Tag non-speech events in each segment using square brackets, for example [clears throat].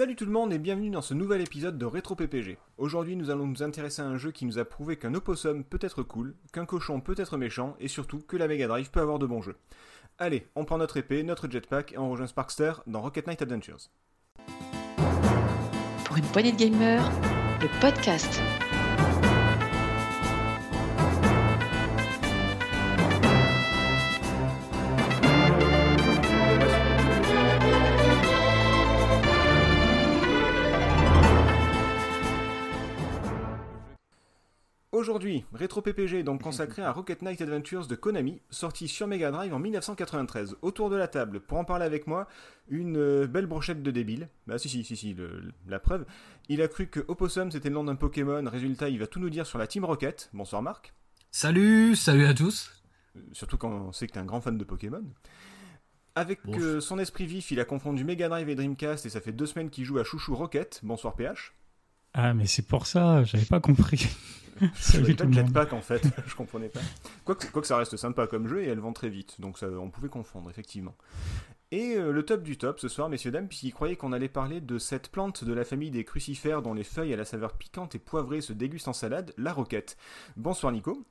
Salut tout le monde et bienvenue dans ce nouvel épisode de Rétro PPG. Aujourd'hui nous allons nous intéresser à un jeu qui nous a prouvé qu'un opossum peut être cool, qu'un cochon peut être méchant et surtout que la Mega Drive peut avoir de bons jeux. Allez, on prend notre épée, notre jetpack et on rejoint Sparkster dans Rocket Knight Adventures. Pour une poignée de gamers, le podcast. Aujourd'hui, Rétro PPG est donc [laughs] consacré à Rocket Knight Adventures de Konami, sorti sur Mega Drive en 1993. Autour de la table, pour en parler avec moi, une euh, belle brochette de débiles. Bah si si si si, le- la preuve. Il a cru que Opossum c'était le nom d'un Pokémon, résultat il va tout nous dire sur la Team Rocket. Bonsoir Marc. Salut, salut à tous. Euh, Surtout quand on sait que t'es un grand fan de Pokémon. Avec Bon. euh, son esprit vif, il a confondu Mega Drive et Dreamcast et ça fait deux semaines qu'il joue à Chouchou Rocket. Bonsoir PH. Ah, mais c'est pour ça, j'avais pas compris. [laughs] [laughs] Salut tout le de monde. jetpack en fait, [laughs] je comprenais pas. Quoique, quoique ça reste sympa comme jeu et elle vend très vite, donc ça, on pouvait confondre effectivement. Et euh, le top du top ce soir, messieurs dames, puisqu'il croyait qu'on allait parler de cette plante de la famille des crucifères dont les feuilles à la saveur piquante et poivrée se dégustent en salade, la roquette. Bonsoir Nico.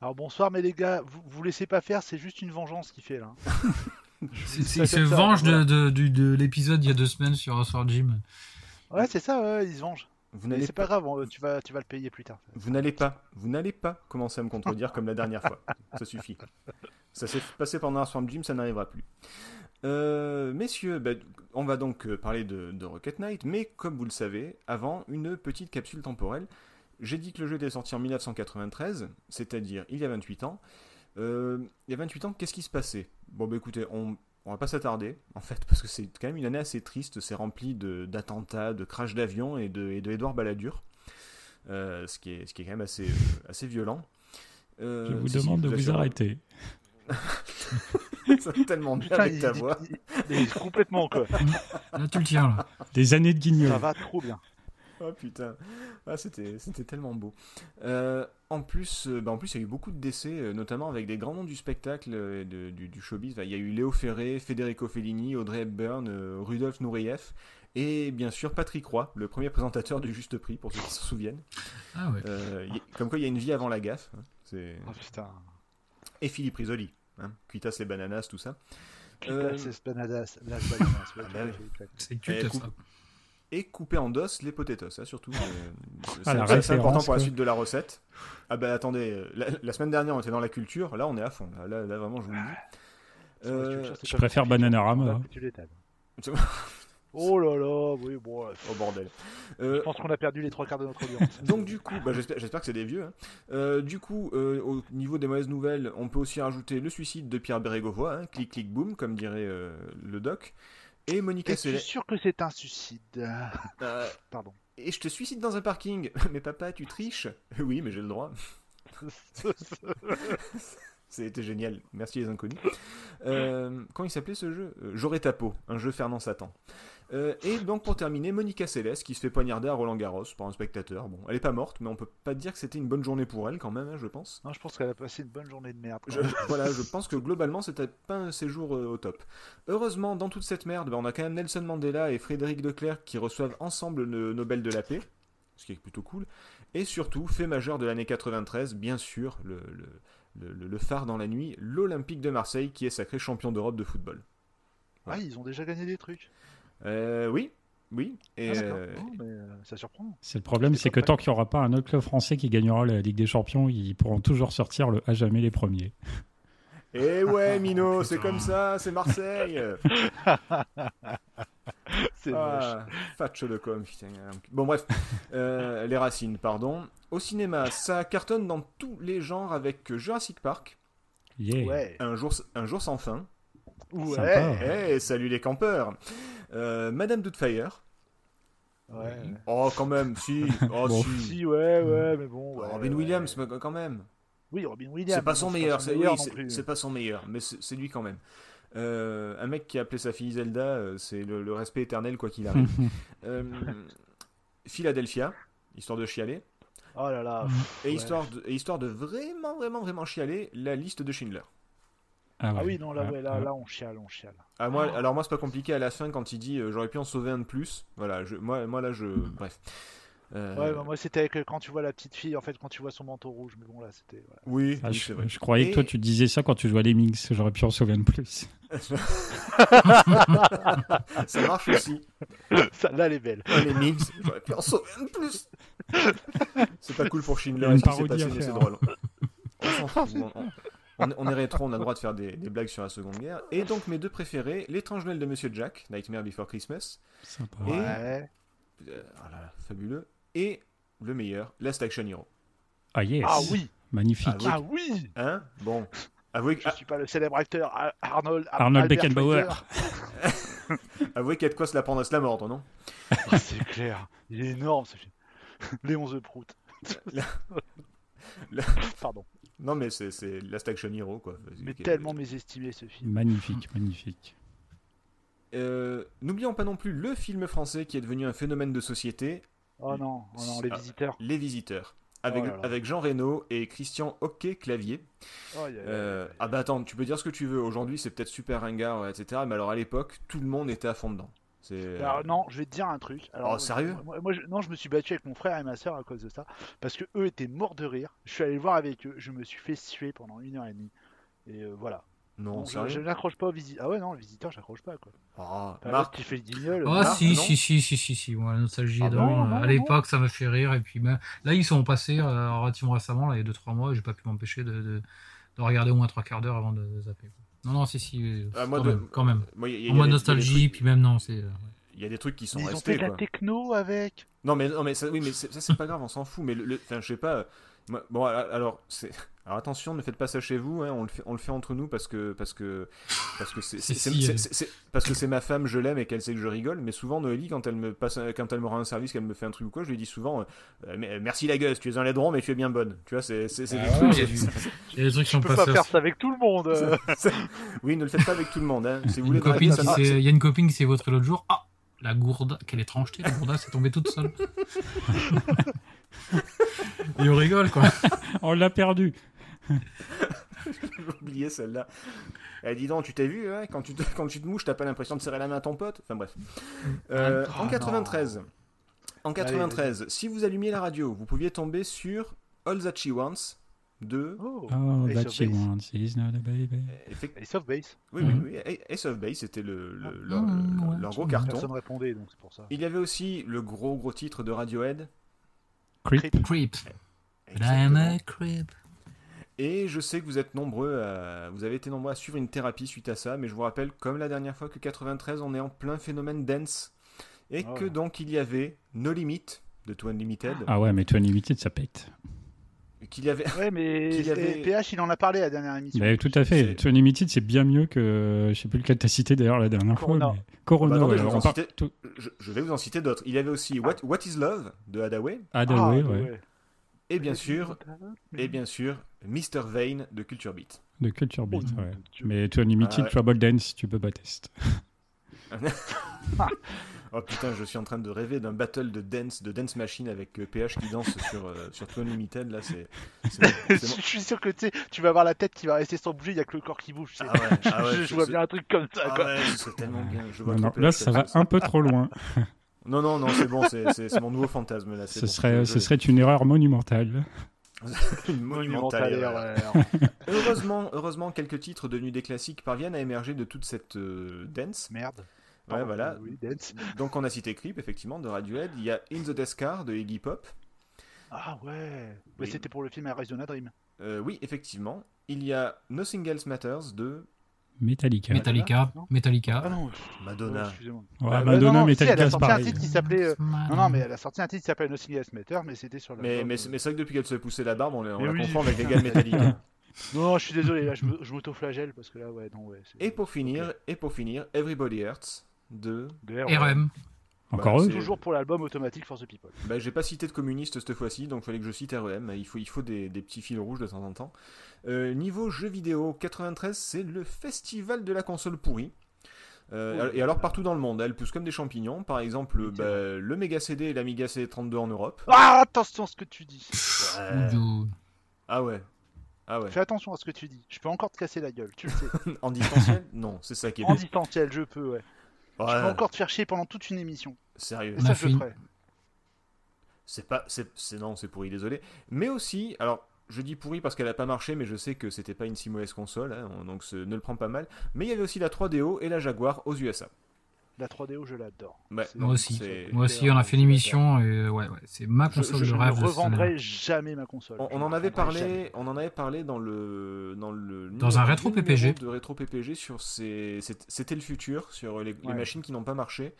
Alors bonsoir, mais les gars, vous, vous laissez pas faire, c'est juste une vengeance qu'il fait là. [laughs] C'est- Ça Il se venge de l'épisode il y a deux semaines sur Sword Gym. Ouais, c'est ça, ouais, il se venge. Vous Mais n'allez c'est pas grave, on- tu vas, tu vas le payer plus tard. Vous n'allez pas, vous n'allez pas commencer à me contredire comme la dernière fois. Ça suffit. Ça s'est passé pendant un Swamp Gym, ça n'arrivera plus. Euh, messieurs, bah, on va donc euh, parler de, de Rocket Knight, mais comme vous le savez, avant, une petite capsule temporelle. J'ai dit que le jeu était sorti en 1993, c'est-à-dire il y a 28 ans. Euh, il y a 28 ans, qu'est-ce qui se passait? Bon, bah écoutez, on, on va pas s'attarder, en fait, parce que c'est quand même une année assez triste. C'est rempli de- d'attentats, de, crash d'avions et de, et de Édouard Balladur. Euh, ce, qui est, ce qui est quand même assez, euh, assez violent. Euh, Je vous demande de vous arrêter. [laughs] Ça va tellement bien Putain, avec il, ta il- voix. il- il est complètement quoi. [laughs] Là, tu le tiens, là. Des années de guignol. Ça va trop bien. Oh putain, ah, c'était, c'était tellement beau. Euh, en plus, euh, bah, en plus, il y a eu beaucoup de décès, euh, notamment avec des grands noms du spectacle, euh, et de- du, du showbiz. Il y a eu Léo Ferré, Federico Fellini, Audrey Hepburn, Rudolf Nureyev, et bien sûr Patrick Roy, le premier présentateur du Juste Prix, pour ceux qui s'en souviennent. Ah ouais. Euh, a- comme quoi, il y a une vie avant la gaffe. hein. C'est... Oh putain. Et Philippe Risoli, hein. Cuitas les bananas, tout ça. Euh, c'est bananas, las bananas. ouais, Ah bah Eh. Et couper en dos les potatoes, hein, surtout. euh, [laughs] c'est Ah, c'est- important pour la suite de la recette. Ah bah attendez, la, la semaine dernière on était dans la culture, là on est à fond, là, là, là, vraiment je vous le dis. Vrai, Euh, tu- c'est je préfère Bananarama, hein. [laughs] Oh là là, oui, bon. oh bordel. Je Euh, pense qu'on a perdu les trois quarts de notre audience. [laughs] donc du coup, bah, j'espère, que c'est des vieux. hein. Euh, du coup, euh, au niveau des mauvaises nouvelles, on peut aussi rajouter le suicide de Pierre Bérégovoy, hein, clic clic boum, comme dirait euh, le doc, et Monica Es-tu Seles. sûr que c'est un suicide Euh, [laughs] Pardon. et je te suicide dans un parking. [laughs] mais papa, tu triches? Oui, mais j'ai le droit. [laughs] C'était génial. Merci les inconnus. Euh, comment il s'appelait ce jeu? Euh, J'aurais ta peau, un jeu Fernand Satan. Euh, et donc pour terminer, Monica Seles qui se fait poignarder à Roland Garros par un spectateur. Bon, elle est pas morte, mais on peut pas dire que c'était une bonne journée pour elle quand même, hein, je pense. non, je pense qu'elle a passé une bonne journée de merde. Je, voilà, je [laughs] pense que globalement c'était pas un séjour euh, au top. Heureusement, dans toute cette merde, bah, on a quand même Nelson Mandela et Frédéric Leclerc qui reçoivent ensemble le Nobel de la paix, ce qui est plutôt cool. Et surtout, fait majeur de l'année 93, bien sûr, le, le, le- le phare dans la nuit, l'Olympique de Marseille qui est sacré champion d'Europe de football. Ah, ils ont déjà gagné des trucs. Euh, oui, oui. Et, Ah, euh, Non, mais, euh, ça surprend. C'est le problème, C'est que tant qu'il n'y aura pas un autre club français qui gagnera la Ligue des Champions, ils pourront toujours sortir le à jamais les premiers. et ouais, [laughs] Mino, c'est comme ça, c'est Marseille. [laughs] C'est. Ah, Fatch le com, putain. Bon, bref, Euh, les racines, pardon. Au cinéma, ça cartonne dans tous les genres avec Jurassic Park, Yeah. Ouais. Un jour, un jour sans fin. Ouais. Sympa. Salut les campeurs. Euh, Madame Doubtfire. Ouais. Oh, quand même, si. [laughs] Oh, Bon. si. Si, ouais, ouais, mais bon. ouais, Robin ouais. Williams, quand même. Oui, Robin Williams. C'est pas son meilleur, c'est oui, pas son meilleur, mais c'est lui quand même. Euh, un mec qui a appelé sa fille Zelda, euh, c'est le, le respect éternel quoi qu'il arrive. [laughs] Euh, Philadelphia, histoire de chialer, Oh là là. Mhm. et Ouais. histoire de, et histoire de vraiment vraiment vraiment chialer, la liste de Schindler. Ah, ouais. Ah oui, non, là, Ah, ouais, là, ah. là, on chiale, on chiale. Ah, moi, alors moi c'est pas compliqué à la fin quand il dit euh, j'aurais pu en sauver un de plus. Voilà, je, moi, moi là je. Bref. Euh, Ouais, bah, moi, c'était avec, euh, quand tu vois la petite fille, en fait, quand tu vois son manteau rouge. Mais bon, là, c'était. voilà. Oui, Ah, oui, je, c'est vrai. je croyais Et- que toi tu disais ça quand tu jouais à Lemmings, j'aurais pu en sauver un de plus. [laughs] Ça marche aussi. [laughs] Ça, là, elle est belle. Les mix, j'aurais pu en sauver un de plus. [laughs] C'est pas cool pour Schindler c'est faire. drôle. On s'en fout. On, est- rétro, on a le droit de faire des, des blagues sur la Seconde Guerre. Et donc mes deux préférés, L'étrange Noël de Monsieur Jack, Nightmare Before Christmas, Sympa. Et- Ouais. euh, voilà, fabuleux, et le meilleur, Last Action Hero. Ah yes, Ah oui, magnifique. Ah oui. ah oui. Hein? Bon, avouez, que- Je suis pas le célèbre acteur Ar- Arnold. Arnold Albert Beckenbauer. [laughs] Avouez qu'il y a de quoi se la prendre à se la mordre, non? Ah, c'est clair. Il est énorme ce film. Léon The Prout. La- la- Pardon. Non mais c'est c'est Last Action Hero, quoi. Mais tellement mésestimé ce film. Magnifique, magnifique. Euh, N'oublions pas non plus le film français qui est devenu un phénomène de société, Oh non, oh non, les Ah. visiteurs. Les Visiteurs. Avec, Oh là là. avec Jean Reno et Christian. Oh, aïe, aïe, Euh, ah bah attends, tu peux dire ce que tu veux. Aujourd'hui, c'est peut-être super ringard, etc. Mais alors à l'époque, tout le monde était à fond dedans. Alors, non, je vais te dire un truc. Alors, Oh, sérieux? moi, moi, je, Non, je me suis battu avec mon frère et ma soeur à cause de ça. Parce que eux étaient morts de rire. Je suis allé le voir avec eux. Je me suis fait suer pendant une heure et demie. Et euh, voilà. Non, Donc, je, sérieux? je n'accroche pas au visiteur. Ah ouais, non, le visiteur, j'accroche pas quoi. Ah, Marc, qui fait le guignol. Oh, euh, Marc, si, si, si, si, si, si, moi, la nostalgie Ah est bon, dedans. non, à l'époque, ça m'a fait rire. Et puis, ben, là, ils sont passés euh, relativement récemment, là, il y a 2-3 mois, et j'ai pas pu m'empêcher de, de, de regarder au moins 3 quarts d'heure avant de zapper. quoi. Non, non, si, si, euh, Ah, moi, quand, de- même, quand même. moi, y a- y a y nostalgie, trucs- puis même non, c'est. euh, Il y a des trucs qui sont mais ils ont restés. fait de la techno avec? Non mais non mais ça, oui mais c'est- ça c'est pas grave on s'en fout mais le, le- je sais pas euh, bon alors c'est [laughs] alors attention ne faites pas ça chez vous hein, on le fait on le fait entre nous parce que parce que parce que c'est c'est- c'est- c'est- euh. c'est- c'est- parce que c'est ma femme je l'aime et qu'elle sait que je rigole mais souvent Noélie quand elle me passe quand elle me rend un service qu'elle me fait un truc ou quoi je lui dis souvent euh, Euh, mais- merci la gueuse tu es un laidron mais tu es bien bonne tu vois c'est c'est c'est des Ah trucs- il y a des trucs qui sont pas faire ça avec tout le monde. euh. [laughs] oui ne le faites pas avec tout le monde hein. si vous Il y, a voulez une copine draguer, qui ça- s'est- il y a une copine qui s'est vautrée l'autre jour. Ah, la gourde, quelle étrangeté, la gourde s'est tombée toute seule. [laughs] Et on rigole, quoi. [laughs] On l'a perdu. J'ai oublié celle-là. Eh, dis donc, tu t'es vu, hein, quand, tu te, quand tu te mouches, t'as pas l'impression de serrer la main à ton pote? Enfin bref. Euh, Ah, en non. 93, en Allez, 93 si vous allumiez la radio, vous pouviez tomber sur All That She Wants de... Oh, Oh, Ace that of she Base. wants is not a baby. effect- Ace of Base. Oui, Mhm. oui, oui, Ace of Base, c'était le, le- Ah. leur, leur- ouais, leur gros carton. Personne répondait donc c'est pour ça. Il y avait aussi le gros gros titre de Radiohead. Creep. Creep. A creep. Et je sais que vous êtes nombreux à... Vous avez été nombreux à suivre une thérapie suite à ça, mais je vous rappelle, comme la dernière fois, que 93, on est en plein phénomène dance. Et Oh. que donc il y avait No Limit de To Unlimited. Ah ouais, mais toi, Unlimited, ça pète. Qu'il y avait... Ouais, mais [laughs] y avait- PH il en a parlé à la dernière émission. Bah, tout à fait. Toi, Unlimited, c'est bien mieux que. Je sais plus lequel t'as cité d'ailleurs la dernière Corona. fois. mais- Corona, Ah bah, attendez, ouais, je vais vous en citer- tout- Je, je vais vous en citer d'autres. Il y avait aussi What, What is Love de Hadaway. Ah, Ah, ouais. Et bien sûr, et bien sûr, Mr. Vane de Culture Beat. De Culture Beat, Oh, ouais. Dieu. Mais toi, Unlimited, Ah ouais. Trouble Dance, tu peux pas tester. [laughs] [laughs] Oh putain, je suis en train de rêver d'un battle de dance, de dance machine avec euh, PH qui danse sur, euh, sur To Unlimited. Là, c'est. [laughs] Je suis sûr que tu vas avoir la tête qui va rester sans bouger, il y a que le corps qui bouge. Ah ouais, ah [laughs] ouais, je, vois bien un truc comme ça. Ah quoi. ouais, ce serait tellement bien. Je vois Non, trop là, ça va un peu trop loin. Non, non, non, c'est bon, c'est- c'est c'est mon nouveau fantasme là. c'est Ce bon, serait, je- ce serait une erreur monumentale. une monumentale Monumental erreur. erreur. Heureusement, heureusement, quelques titres devenus des classiques parviennent à émerger de toute cette euh, dance. Merde. Ouais, voilà. Oui. [laughs] Donc on a cité Creep, effectivement, de Radiohead. Il y a In the Death Car de Iggy Pop. Ah ouais. Oui. Mais c'était pour le film Arizona Dream. Euh, oui, effectivement. Il y a Nothing Else Matters de Metallica. Metallica. Metallica. Ah non. Madonna. Oh, excusez-moi. Ouais, Ouais, Madonna, non, non, si, elle a Metallica, c'est sorti un titre qui s'appelait. euh, Non, non, mais elle a sorti un titre qui s'appelle Nothing Else Matter, mais c'était sur la. Mais, mais, mais c'est vrai que depuis qu'elle se fait pousser la barbe, on, la- on la oui, confond avec les gars de Metallica. Non, je suis désolé, là, je m'auto-flagelle parce que là, ouais, non, ouais. et pour finir, et pour finir, Everybody Hurts de. De RM. Encore Bah, eux c'est- Toujours pour l'album Automatic for the People. Bah, j'ai pas cité de communiste cette fois-ci, donc il fallait que je cite REM. Il faut, il faut des, des petits fils rouges de temps en temps. Euh, niveau jeux vidéo, 93, c'est le festival de la console pourrie. Euh, Oh. et alors partout dans le monde, elle pousse comme des champignons. Par exemple, Oui, bah, le Mega CD et l'Amiga CD32 en Europe. Ah, attention ce que tu dis. Ouais. Ah ouais. Ah ouais. Fais attention à ce que tu dis. Je peux encore te casser la gueule, tu le sais. [laughs] en distanciel? Non, c'est ça qui est en bien. distanciel, je peux, ouais. Je peux encore te faire chier pendant toute une émission. Sérieux. Et ça, je ferai. C'est pas, c'est, c'est- non, c'est pourri, désolé. Mais aussi, alors, je dis pourri parce qu'elle a pas marché, mais je sais que c'était pas une si mauvaise console, hein, donc ce- ne le prends pas mal. Mais il y avait aussi la 3DO et la Jaguar aux USA. La 3DO, je l'adore. Ouais, Moi aussi. Moi aussi, on a fait une émission et euh, ouais, ouais, c'est ma Je- console je de Je rêve. ne cette année. revendrai jamais ma console. On, Je on ne en avait parlé, jamais. on en avait parlé dans le dans le Dans un rétro PPG. de rétro PPG sur ces c'était le futur sur les, machines qui n'ont pas marché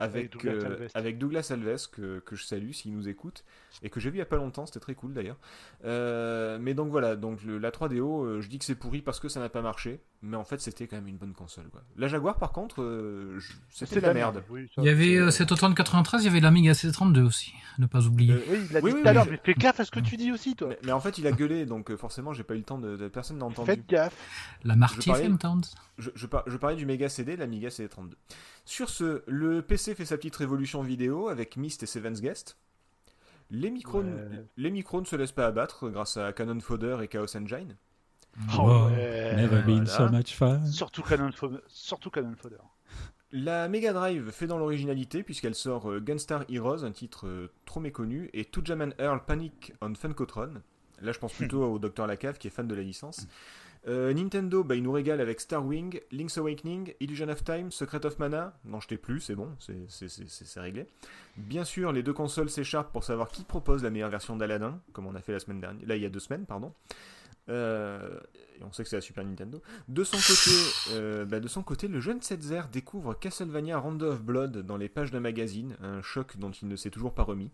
avec Avec Douglas euh, Alves. avec Douglas Alves que, que je salue s'il nous écoute et que j'ai vu il y a pas longtemps c'était très cool d'ailleurs Euh, mais donc voilà donc le- la 3DO euh, je dis que c'est pourri parce que ça n'a pas marché mais en fait c'était quand même une bonne console quoi. la Jaguar par contre euh, c'était de la merde Oui, ça, Il y avait euh, cet automne 93, il y avait l'Amiga C32 aussi, ne pas oublier. Euh, Oui, il l'a Oui, dit oui, tout à l'heure, je- mais fais gaffe à ce que tu dis aussi, toi. mais, mais en fait il a gueulé donc euh, forcément j'ai pas eu le temps de, de- personne n'a entendu Faites gaffe. La Marty. Je, je, par- je parlais du Mega CD, l'Amiga CD32. Sur ce, le PC fait sa petite révolution vidéo avec Myst et Seven's Guest. Les micros, Ouais. les micros ne se laissent pas abattre grâce à Canon Fodder et Chaos Engine. Oh, Wow. ouais. Never been so much fun. Surtout Canon, Fo- surtout Canon Fodder. La Mega Drive fait dans l'originalité puisqu'elle sort euh, Gunstar Heroes, un titre euh, trop méconnu, et Jam and Earl Panic on Funkotron. Là, je pense plutôt au Dr Lacave qui est fan de la licence. Euh, Nintendo, bah, il nous régale avec Star Wing, Link's Awakening, Illusion of Time, Secret of Mana. Non, je t'ai plus, c'est bon, c'est- c'est c'est- c'est- c'est réglé. Bien sûr, les deux consoles s'écharpent pour savoir qui propose la meilleure version d'Aladdin, comme on a fait la semaine dernière, là il y a deux semaines, pardon. Euh, et on sait que c'est la Super Nintendo. De son côté, euh, bah, de son côté, le jeune Setzer découvre Castlevania Rondo of Blood dans les pages d'un magazine, un choc dont il ne s'est toujours pas remis.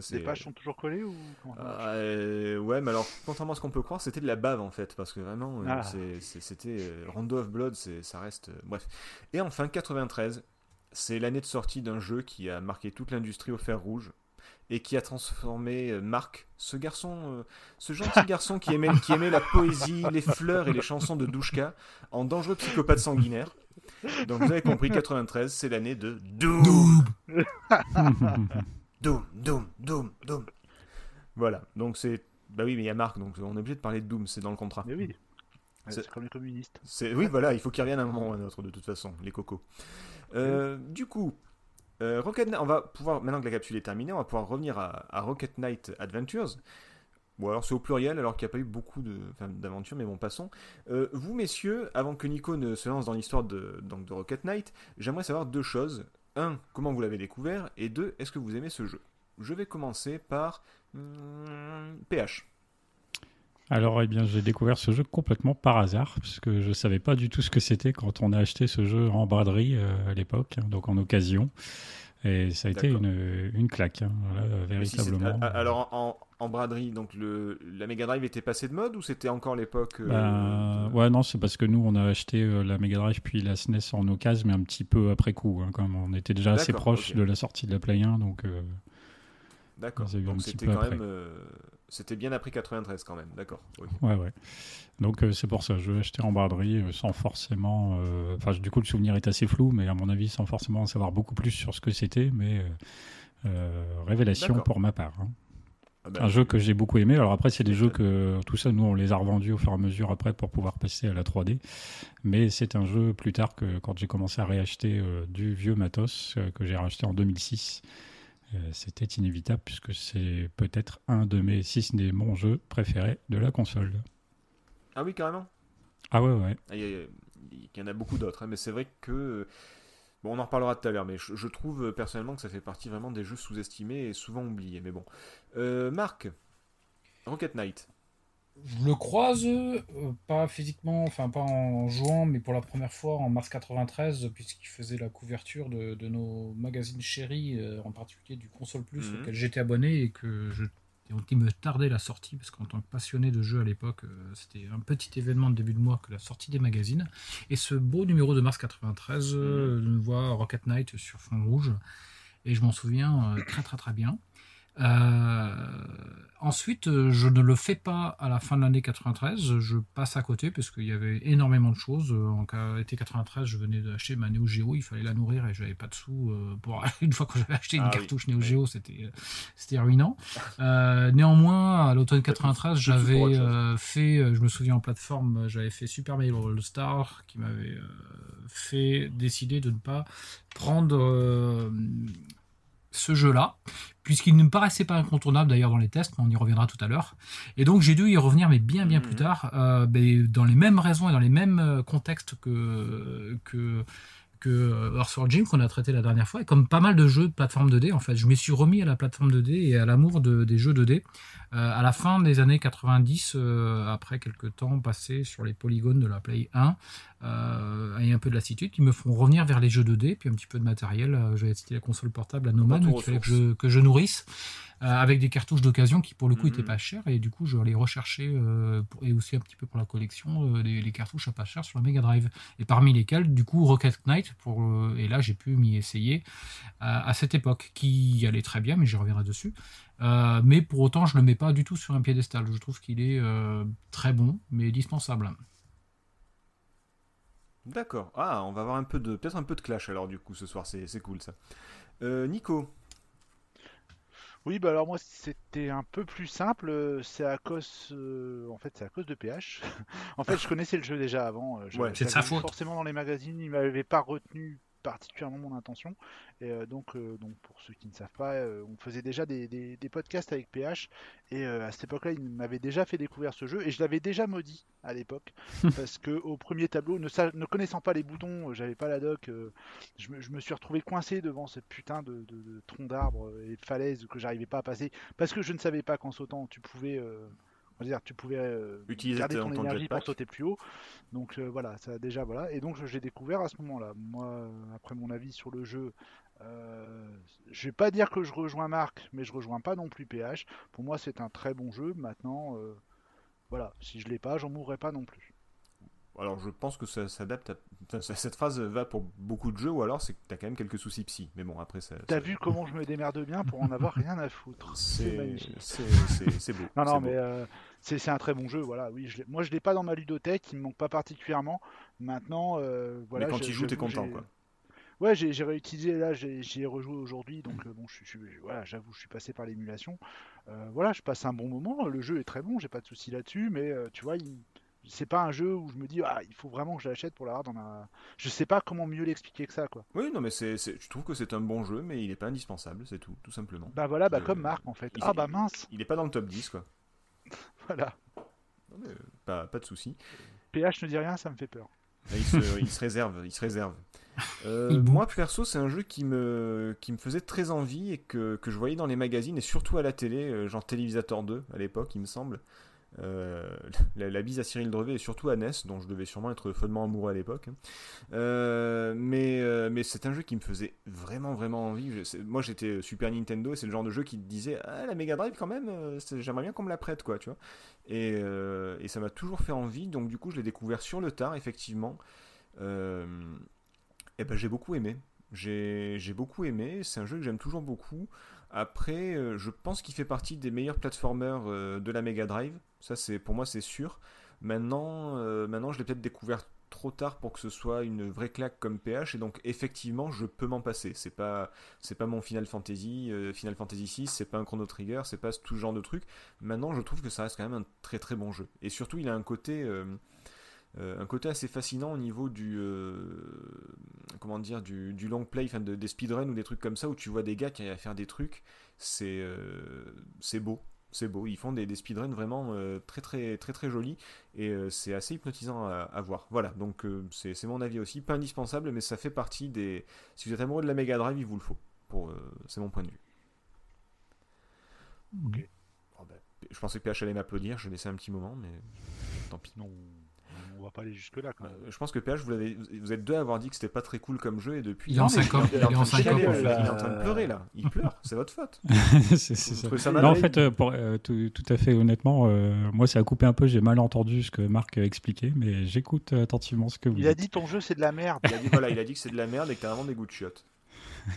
Ça, Les pages sont toujours collées ou euh, ouais, mais alors, contrairement à ce qu'on peut croire, c'était de la bave en fait, parce que vraiment, euh, Ah. c'était Rondo of Blood, ça reste. bref. Et enfin, 93, c'est l'année de sortie d'un jeu qui a marqué toute l'industrie au fer rouge et qui a transformé euh, Marc, ce garçon, euh, ce gentil [laughs] garçon qui aimait, qui aimait la poésie, les fleurs et les chansons de Douchka, en dangereux psychopathe sanguinaire. Donc vous avez compris, 93, c'est l'année de Doom. [laughs] Doom, Doom, Doom, Doom. Voilà, donc c'est. Bah oui, mais il y a Marc, donc on est obligé de parler de Doom, c'est dans le contrat. Mais oui. C'est- comme les communistes. C'est... Oui, voilà, il faut qu'ils reviennent à un moment ou à un autre, de toute façon, les cocos. Euh, du coup, euh, Rocket Knight, on va pouvoir, maintenant que la capsule est terminée, on va pouvoir revenir à, Rocket Knight Adventures. Bon, alors c'est au pluriel, alors qu'il n'y a pas eu beaucoup d'aventures, mais bon, passons. Euh, vous, messieurs, avant que Nico ne se lance dans l'histoire de, de Rocket Knight, j'aimerais savoir deux choses. Un, comment vous l'avez découvert, et deux, est-ce que vous aimez ce jeu? Je vais commencer par hmm, PH. Alors, eh bien, j'ai découvert ce jeu complètement par hasard, puisque je savais pas du tout ce que c'était quand on a acheté ce jeu en braderie euh, à l'époque, hein, donc en occasion. Et ça a été une, une claque, hein, voilà, si véritablement. a- alors en, en braderie, donc le, la Mega Drive était passée de mode ou c'était encore l'époque euh, de- ouais, non, c'est parce que nous, on a acheté euh, la Mega Drive puis la SNES en occasion, mais un petit peu après coup, hein, comme on était déjà assez proche de la sortie de la Play 1, donc euh, D'accord. Donc c'était quand après. même, euh, c'était bien après 93 quand même. D'accord. ok. ouais, ouais. Donc euh, c'est pour ça, je l'ai acheté en braderie euh, sans forcément. Enfin, du coup, le souvenir est assez flou, mais à mon avis, sans forcément en savoir beaucoup plus sur ce que c'était, mais révélation pour ma part. hein. Ah ben, Un jeu que j'ai beaucoup aimé. Alors après, c'est des jeux que tout ça, nous, on les a revendus au fur et à mesure après pour pouvoir passer à la 3D. Mais c'est un jeu plus tard que quand j'ai commencé à réacheter euh, du vieux matos euh, que j'ai racheté en 2006. Euh, C'était inévitable puisque c'est peut-être un de mes, si ce n'est mon jeu préféré de la console. Ah oui, carrément. Ah ouais, ouais. Ah, Il y, a- il y en a beaucoup d'autres, hein, mais c'est vrai que bon, on en reparlera tout à l'heure. Mais je, je trouve euh, personnellement que ça fait partie vraiment des jeux sous-estimés et souvent oubliés. Mais bon, Euh, Marc, Rocket Knight. Je le croise, euh, pas physiquement, enfin pas en jouant, mais pour la première fois en mars 93, puisqu'il faisait la couverture de, de nos magazines chéris, euh, en particulier du Console Plus, Mhm. auquel j'étais abonné et que je me tardait la sortie, parce qu'en tant que passionné de jeux à l'époque, euh, c'était un petit événement de début de mois que la sortie des magazines. Et ce beau numéro de mars 93 euh, nous voit Rocket Knight sur fond rouge, et je m'en souviens très très très bien. Euh, ensuite, euh, je ne le fais pas à la fin de l'année 93. Je passe à côté parce qu'il y avait énormément de choses. Euh, En été 93, je venais d'acheter ma Neo Geo. Il fallait la nourrir et j'avais pas de sous. Pour... [laughs] Une fois que j'avais acheté une Ah oui, cartouche Neo oui. Geo, c'était c'était ruinant. Euh, néanmoins, à l'automne 93, Tout pour j'avais euh, fait, je me souviens en plateforme, j'avais fait Super Mario All Star qui m'avait euh, fait décider de ne pas prendre ce jeu-là, puisqu'il ne me paraissait pas incontournable d'ailleurs dans les tests, mais on y reviendra tout à l'heure. Et donc j'ai dû y revenir, mais bien bien Mhm. plus tard, euh, mais dans les mêmes raisons et dans les mêmes euh, contextes que que que euh, Jim qu'on a traité la dernière fois, et comme pas mal de jeux de plateforme 2D, en fait, je m'y suis remis à la plateforme 2D et à l'amour de- des jeux 2D euh, à la fin des années 90, euh, après quelques temps passés sur les polygones de la Play 1, euh, et un peu de lassitude, qui me font revenir vers les jeux 2D, puis un petit peu de matériel. Euh, J'avais cité la console portable à Nomad, qu'il fallait que je, que je nourrisse, euh, avec des cartouches d'occasion qui pour le coup Mhm. étaient pas chères, et du coup je euh, pour- et aussi un petit peu pour la collection, euh, des cartouches à pas cher sur la Mega Drive, et parmi lesquelles du coup Rocket Knight, pour, euh, et là j'ai pu m'y essayer à, à cette époque, qui allait très bien, mais j'y reviendrai dessus. Euh, mais pour autant, je le mets pas du tout sur un piédestal. Je trouve qu'il est euh, très bon, mais dispensable. D'accord. Ah, on va avoir un peu de, peut-être un peu de clash alors du coup ce soir. C'est, cool ça. Euh, Nico. Oui, bah alors moi c'était un peu plus simple. C'est à cause, euh, en fait, c'est à cause de PH. [laughs] en fait, je connaissais le jeu déjà avant. je- Ouais. C'est sa faute. Forcément dans les magazines, il m'avait pas retenu particulièrement mon intention. Et euh, donc, euh, donc pour ceux qui ne savent pas, euh, on faisait déjà des, des- des podcasts avec PH. Et à cette époque-là, il m'avait déjà fait découvrir ce jeu et je l'avais déjà maudit à l'époque [laughs] parce que au premier tableau, ne, sa- ne connaissant pas les boutons, j'avais pas la doc. je, me, je me suis retrouvé coincé devant ce putain de, de, de tronc d'arbre et de falaise que j'arrivais pas à passer parce que je ne savais pas qu'en sautant tu pouvais dire tu pouvais euh, Utiliser garder ton- ton, énergie pour sauter plus haut. Donc euh, voilà ça déjà voilà. Et donc j'ai découvert à ce moment-là. Moi euh, après mon avis sur le jeu je vais pas dire que je rejoins Marc mais je rejoins pas non plus PH pour moi c'est un très bon jeu. Maintenant voilà. Si je l'ai pas j'en mourrai pas non plus. Alors je pense que ça s'adapte à... cette phrase va pour beaucoup de jeux ou alors c'est que t'as quand même quelques soucis psy. Mais bon après ça. t'as ça- vu comment je me démerde bien pour en avoir rien à foutre. [laughs] C'est beau. Non, non, mais euh, c'est un très bon jeu, voilà. Oui, je moi je l'ai pas dans ma ludothèque, il me manque pas particulièrement. Maintenant, euh, voilà. mais quand tu joues, t'es content quoi. Ouais, j'ai réutilisé là, j'ai- j'y ai rejoué aujourd'hui, donc euh, bon, je voilà, j'avoue, je suis passé par l'émulation. Euh, voilà, je passe un bon moment. Le jeu est très bon, j'ai pas de souci là-dessus, mais euh, tu vois, il- c'est pas un jeu où je me dis ah, il faut vraiment que je l'achète pour l'avoir dans ma. Je sais pas comment mieux l'expliquer que ça, quoi. Oui, non mais c'est, je trouve que c'est un bon jeu, mais il est pas indispensable, c'est tout, tout simplement. Bah voilà, bah comme Marc en fait. il- Ah bah mince, Il est pas dans le top 10 quoi. Voilà. Non, mais, euh, pas, pas de soucis. PH ne dit rien, ça me fait peur. Il, se, il se réserve, il se réserve. [laughs] Euh, moi, perso, c'est un jeu qui me, qui me faisait très envie et que, que je voyais dans les magazines et surtout à la télé, euh, genre Télévisateur 2 à l'époque, il me semble. Euh, [laughs] la, bise à Cyril Drevet et surtout à Ness, dont je devais sûrement être follement amoureux à l'époque. hein. Euh, mais euh, mais c'est un jeu qui me faisait vraiment, vraiment envie. Moi, j'étais Super Nintendo et c'est le genre de jeu qui te disait Ah, la Mega Drive, quand même, j'aimerais bien qu'on me la prête, quoi, tu vois. Et, et ça m'a toujours fait envie, donc du coup, je l'ai découvert sur le tard, effectivement. Et ben j'ai beaucoup aimé. J'ai j'ai beaucoup aimé. C'est un jeu que j'aime toujours beaucoup. Après, je pense qu'il fait partie des meilleurs platformers de la Mega Drive. Ça, c'est pour moi, c'est sûr. Maintenant, euh, maintenant, je l'ai peut-être découvert trop tard pour que ce soit une vraie claque comme PH. Et donc, effectivement, je peux m'en passer. C'est pas, c'est pas mon Final Fantasy, euh, Final Fantasy 6. C'est pas un Chrono Trigger. C'est pas tout genre de truc. Maintenant, je trouve que ça reste quand même un très très bon jeu. Et surtout, il a un côté. euh, euh, un côté assez fascinant au niveau du comment dire du, du long play, des speedruns ou des trucs comme ça où tu vois des gars qui arrivent à faire des trucs, c'est c'est beau, c'est beau. Ils font des, des speedruns vraiment euh, très très très très jolis et euh, c'est assez hypnotisant à, à voir. Voilà, donc euh, c'est mon avis aussi, pas indispensable, mais ça fait partie des. Si vous êtes amoureux de la Mega Drive, il vous le faut. Pour c'est mon point de vue. Ok. Oh, bah, je pensais que PH allait m'applaudir, je laissais un petit moment, mais tant pis. Non, va pas aller jusque là. Quand Euh, même. Je pense que PH, vous, l'avez- vous êtes deux à avoir dit que c'était pas très cool comme jeu et depuis. Il est en il est il en il est en train de pleurer là. Il pleure, c'est votre faute. [laughs] c'est ça. trouvez ça Non, en fait, euh, pour, euh, tout, tout à fait honnêtement, euh, moi, ça a coupé un peu. J'ai mal entendu ce que Marc a expliqué, mais j'écoute attentivement ce que vous Il a dit ton jeu c'est de la merde. Il a dit voilà, il a dit que c'est de la merde et que t'as vraiment des goûts de chiottes.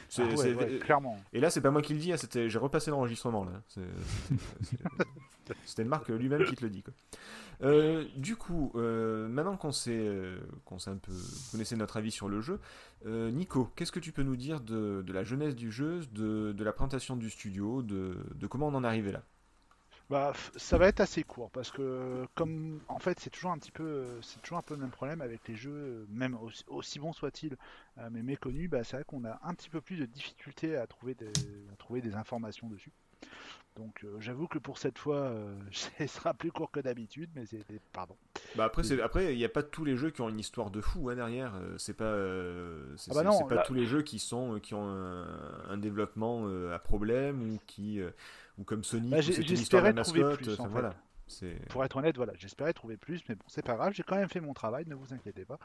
C'est- Ah ouais, c'est- ouais, clairement. Et là, c'est pas moi qui le dis, hein, c'était... j'ai repassé l'enregistrement là. C'est- C'était Marc lui-même qui te le dit. Quoi. Euh, du coup, euh, maintenant qu'on sait, euh, qu'on sait un peu, connaissez notre avis sur le jeu, Nico, qu'est-ce que tu peux nous dire de, de la jeunesse du jeu, de, de la présentation du studio, de, de comment on en est arrivé là? Bah, ça va être assez court parce que comme en fait c'est toujours un petit peu c'est toujours un peu le même problème avec les jeux même aussi, aussi bons soient-ils mais méconnus bah, c'est vrai qu'on a un petit peu plus de difficulté à trouver à trouver des informations dessus donc euh, j'avoue que pour cette fois euh, [laughs] ce sera plus court que d'habitude mais c'est pardon Bah après, c'est, après, il n'y a pas tous les jeux qui ont une histoire de fou hein, derrière. euh, C'est pas, euh, c'est, Ah bah pas là- tous les jeux qui sont, qui ont un, un développement à problème ou qui, ou comme Sonic, Bah, c'est une histoire de mascotte. plus, enfin, fait. Pour être honnête voilà j'espérais trouver plus mais bon c'est pas grave j'ai quand même fait mon travail ne vous inquiétez pas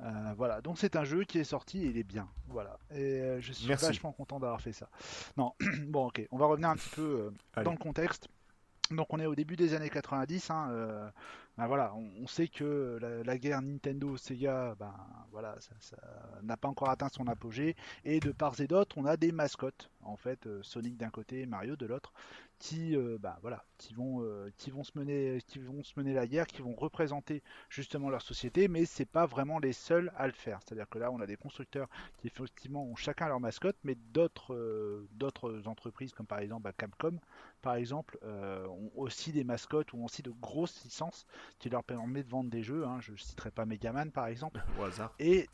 Euh, voilà donc c'est un jeu qui est sorti et il est bien voilà et euh, je suis Merci. vachement content d'avoir fait ça non [clears throat] bon ok on va revenir un petit peu euh, dans le contexte. Donc on est au début des années 90. hein, euh, ben voilà, on, on sait que la, la guerre Nintendo-Sega, ben voilà, ça n'a pas encore atteint son apogée. Et de part et d'autre, on a des mascottes. En fait, euh, Sonic d'un côté, Mario de l'autre, qui, euh, ben voilà, qui vont, euh, qui vont se mener, qui vont se mener la guerre, qui vont représenter justement leur société. Mais c'est pas vraiment les seuls à le faire. C'est-à-dire que là, on a des constructeurs qui effectivement ont chacun leur mascotte, mais d'autres, d'autres entreprises comme par exemple bah, Capcom par exemple, ont aussi des mascottes ou ont aussi de grosses licences qui leur permettent de vendre des jeux. hein. Je ne citerai pas Megaman par exemple. Au hasard. Et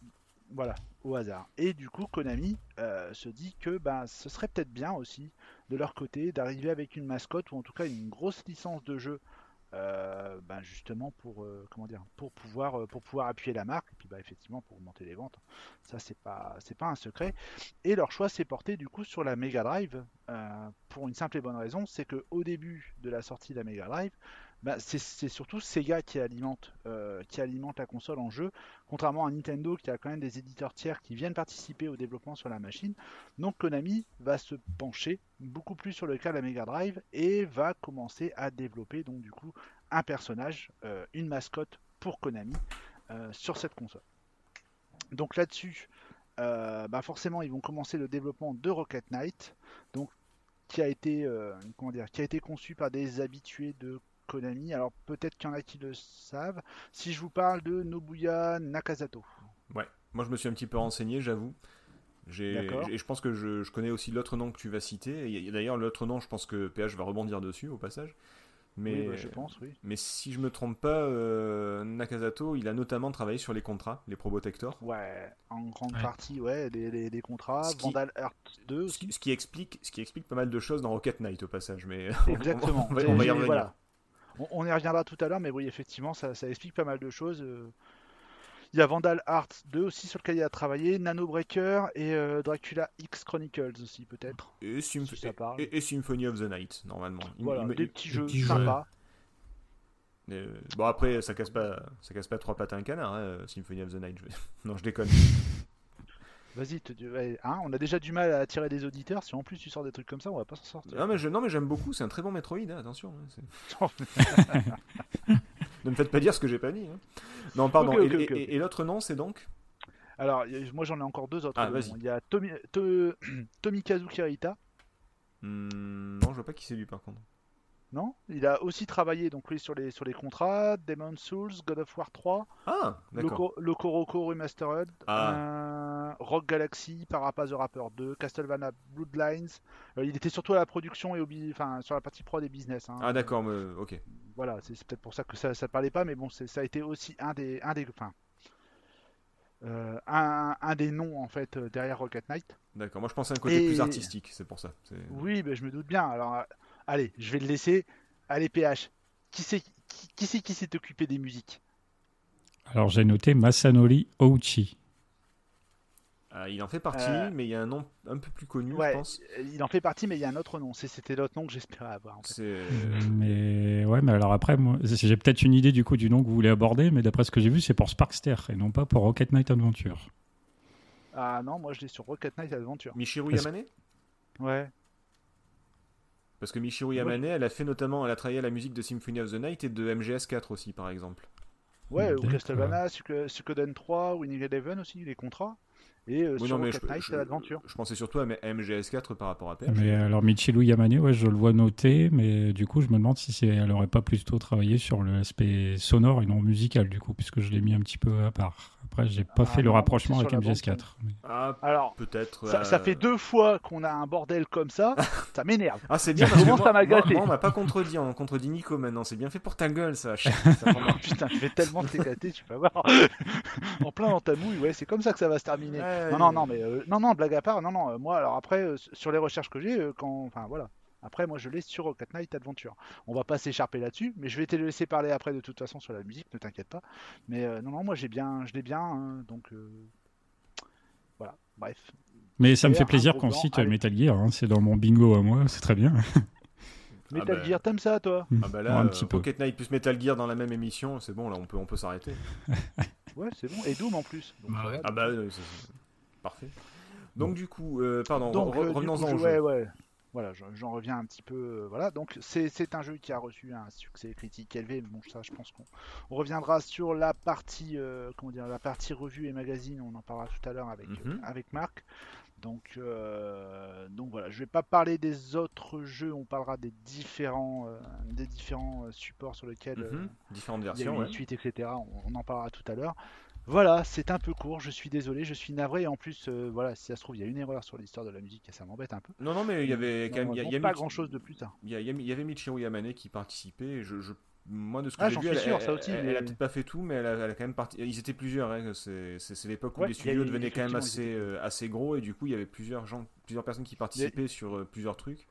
voilà, au hasard. Et du coup, Konami euh, se dit que ben, ce serait peut-être bien aussi de leur côté d'arriver avec une mascotte ou en tout cas une grosse licence de jeu. euh, ben, justement pour euh, comment dire pour pouvoir euh, pour pouvoir appuyer la marque et puis bah effectivement pour augmenter les ventes ça c'est pas c'est pas un secret et leur choix s'est porté du coup sur la Mega Drive pour une simple et bonne raison, c'est que au début de la sortie de la Mega Drive, bah, c'est surtout Sega qui alimente, euh, qui alimente la console en jeu, contrairement à Nintendo qui a quand même des éditeurs tiers qui viennent participer au développement sur la machine. Donc Konami va se pencher beaucoup plus sur le cas de la Mega Drive et va commencer à développer donc du coup un personnage, euh, une mascotte pour Konami euh, sur cette console. Donc là-dessus, bah forcément ils vont commencer le développement de Rocket Knight, donc qui a été comment dire, qui a été conçu par des habitués de Konami. Alors peut-être qu'il y en a qui le savent. Si je vous parle de Nobuya Nakazato. Ouais. Moi, je me suis un petit peu renseigné, j'avoue. Et je pense que je, je connais aussi l'autre nom que tu vas citer. Et d'ailleurs, l'autre nom, je pense que PH va rebondir dessus au passage. Mais, Oui, bah, je pense, oui. mais si je me trompe pas, euh, Nakazato, il a notamment travaillé sur les contrats, les Probotectors. Ouais, en grande Ouais. partie, ouais, les, les- les contrats, Ce qui- Vandal Heart 2 Ce qui, ce qui explique, ce qui explique pas mal de choses dans Rocket Knight au passage. Mais [laughs] Exactement. on va, on va y revenir. voilà. On, on y reviendra tout à l'heure, mais oui, effectivement, ça, ça explique pas mal de choses. euh. Il y a Vandal Heart 2 aussi sur lequel il a travaillé, Nano Breaker et euh, Dracula X Chronicles aussi peut-être. Et, Si Symphony of the Night, normalement. Il- Voilà, il des il- petits des jeux petits jeux. sympas. euh, bon après, ça casse pas, ça casse pas trois pattes à un canard, hein, Symphony of the Night. je- [laughs] non, je déconne. Vas-y, te- hein, on a déjà du mal à attirer des auditeurs. Si en plus tu sors des trucs comme ça, on va pas s'en sortir. Non mais, je, non, mais j'aime beaucoup, c'est un très bon Metroid, hein, attention. hein, [laughs] ne me faites pas dire ce que j'ai pas dit. hein. Non, pardon. Et l'autre nom, c'est donc? Alors, moi j'en ai encore deux autres. Ah. Il y a Tomi, To- [clears throat] Tomikazu Kirita. Hmm, Non, je vois pas qui c'est lui par contre. Non? Il a aussi travaillé donc lui sur les sur les contrats Demon Souls, God of War 3, Ah. Loco, Loco Roco Remastered, Ah. Euh, Rock Galaxy, Parappa the Rapper 2, Castlevania Bloodlines. Euh, il était surtout à la production et au bi- enfin sur la partie prod et business. hein. Ah, d'accord, mais, ok. Voilà, c'est peut-être pour ça que ça ça parlait pas, mais bon, c'est- ça a été aussi un des un des enfin euh, un, un des noms en fait euh, derrière Rocket Knight. D'accord. Moi, je pensais à un côté Et- plus artistique, c'est pour ça. Oui, ben, je me doute bien. Alors, euh, allez, je vais le laisser. Allez, PH. Qui c'est qui, qui, c'est qui s'est occupé des musiques? Alors j'ai noté Masanori Ouchi. Ah, il en fait partie, Euh, mais il y a un nom un peu plus connu, Ouais, je pense. euh, il en fait partie, mais il y a un autre nom. C'était l'autre nom que j'espérais avoir. en fait. C'est Mais ouais, mais alors après, moi, j'ai peut-être une idée du coup du nom que vous voulez aborder, mais d'après ce que j'ai vu, c'est pour Sparkster et non pas pour Rocket Knight Adventure. Ah non, moi je l'ai sur Rocket Knight Adventure. Michiru Parce- Yamane? Ouais. Parce que Michiru Yamane, elle a fait notamment, elle a travaillé à la musique de Symphony of the Night et de MGS4 aussi, par exemple. Ouais, ou. Castlevania, Suikoden 3, Winning Eleven aussi, les contrats. Et euh, Oui, sur non, mais Rocket je, Knight je- Adventure. je pensais surtout à MGS4 par rapport à PH. Mais alors Michiru Yamane, ouais, je le vois noté, mais du coup, je me demande si c'est, elle aurait pas plutôt travaillé sur l'aspect sonore et non musical, du coup, puisque je l'ai mis un petit peu à part. Après, j'ai pas Ah fait le rapprochement avec sur la MGS4. mais- Ah, Alors, peut-être. ça, euh, ça fait deux fois qu'on a un bordel comme ça, ça m'énerve. Ah, c'est bien Ça parce que moi, m'agacer. moi- moi, on m'a pas contredit, on contredit Nico maintenant. C'est bien fait pour ta gueule, ça. Ça [laughs] Putain, je vais tellement t'éclater, tu vas voir. [laughs] en plein dans ta mouille, ouais, c'est comme ça que ça va se terminer. Ouais, Non, non, non, mais euh, non, non, blague à part, non, non, euh, moi, alors après, euh, sur les recherches que j'ai, euh, quand, enfin voilà, après, moi, je l'ai sur Rocket Knight Adventure. On va pas s'écharper là-dessus, mais je vais te laisser parler après de toute façon sur la musique, ne t'inquiète pas. Mais euh, non, non, moi, j'ai bien, je l'ai bien, hein, donc euh, voilà, bref. Mais ça me fait plaisir qu'on cite allez. Metal Gear, hein, c'est dans mon bingo à moi, c'est très bien. [laughs] Metal bah. Gear, t'aimes ça, toi? Ah bah là, un petit peu. Rocket Knight plus Metal Gear dans la même émission, c'est bon, là, on peut, on peut s'arrêter. [laughs] Ouais, c'est bon. Et Doom en plus. Donc, Bah ouais. Ah bah, euh, c'est- c'est- parfait. Donc du coup, euh, pardon, re- euh, revenons-en au je- jeu. ouais, ouais. Voilà, je- j'en reviens un petit peu. euh, voilà, donc c'est un jeu qui a reçu un succès critique élevé. Bon, ça, je pense qu'on on reviendra sur la partie, euh, comment dire, la partie revue et magazine. On en parlera tout à l'heure avec euh, Mhm. avec Marc. Donc, euh, donc voilà, je vais pas parler des autres jeux. On parlera des différents, euh, des différents supports sur lesquels euh, Mhm, Différentes il y a eu versions, une ouais. suite, etc. On, on en parlera tout à l'heure. Voilà, c'est un peu court, je suis désolé, je suis navré. Et en plus, euh, voilà, si ça se trouve, il y a une erreur sur l'histoire de la musique et ça m'embête un peu. Non, non, mais il y avait quand même... Il y a, il y a pas grand chose de plus. hein. Il y, avait Michiru Yamane qui participait. Je, je- moi, de ce que Ah, j'ai vu, elle, sûr, elle- ça aussi, elle- mais- elle a peut-être pas fait tout, mais elle a, elle a quand même parti. Ils étaient plusieurs. hein, C'est l'époque où Ouais, les studios devenaient quand même assez, euh, assez gros et du coup, il y avait plusieurs gens, plusieurs personnes qui participaient sur euh, plusieurs trucs.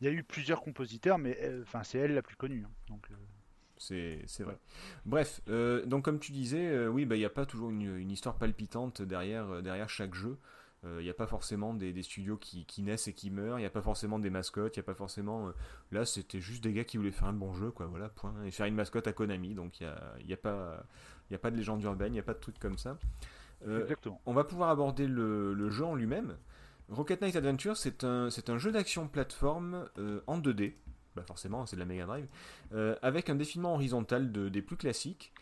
Il y a eu plusieurs compositeurs, mais enfin, c'est elle la plus connue. hein. Donc, C'est vrai. Bref, euh, donc comme tu disais, euh, oui, bah, il n'y a pas toujours une, une histoire palpitante derrière, euh, derrière chaque jeu. Il n'y a pas forcément des, des studios qui, qui naissent et qui meurent. Il n'y a pas forcément des mascottes. Il n'y a pas forcément. là, c'était juste des gars qui voulaient faire un bon jeu, quoi. Voilà, point. Et faire une mascotte à Konami. Donc il n'y a, y a, pas- y a pas de légende urbaine, il n'y a pas de trucs comme ça. Exactement. on va pouvoir aborder le, le jeu en lui-même. Rocket Knight Adventure, c'est un, un jeu d'action plateforme en 2D. Bah forcément, c'est de la Mega Drive. euh, avec un défilement horizontal de- des plus classiques.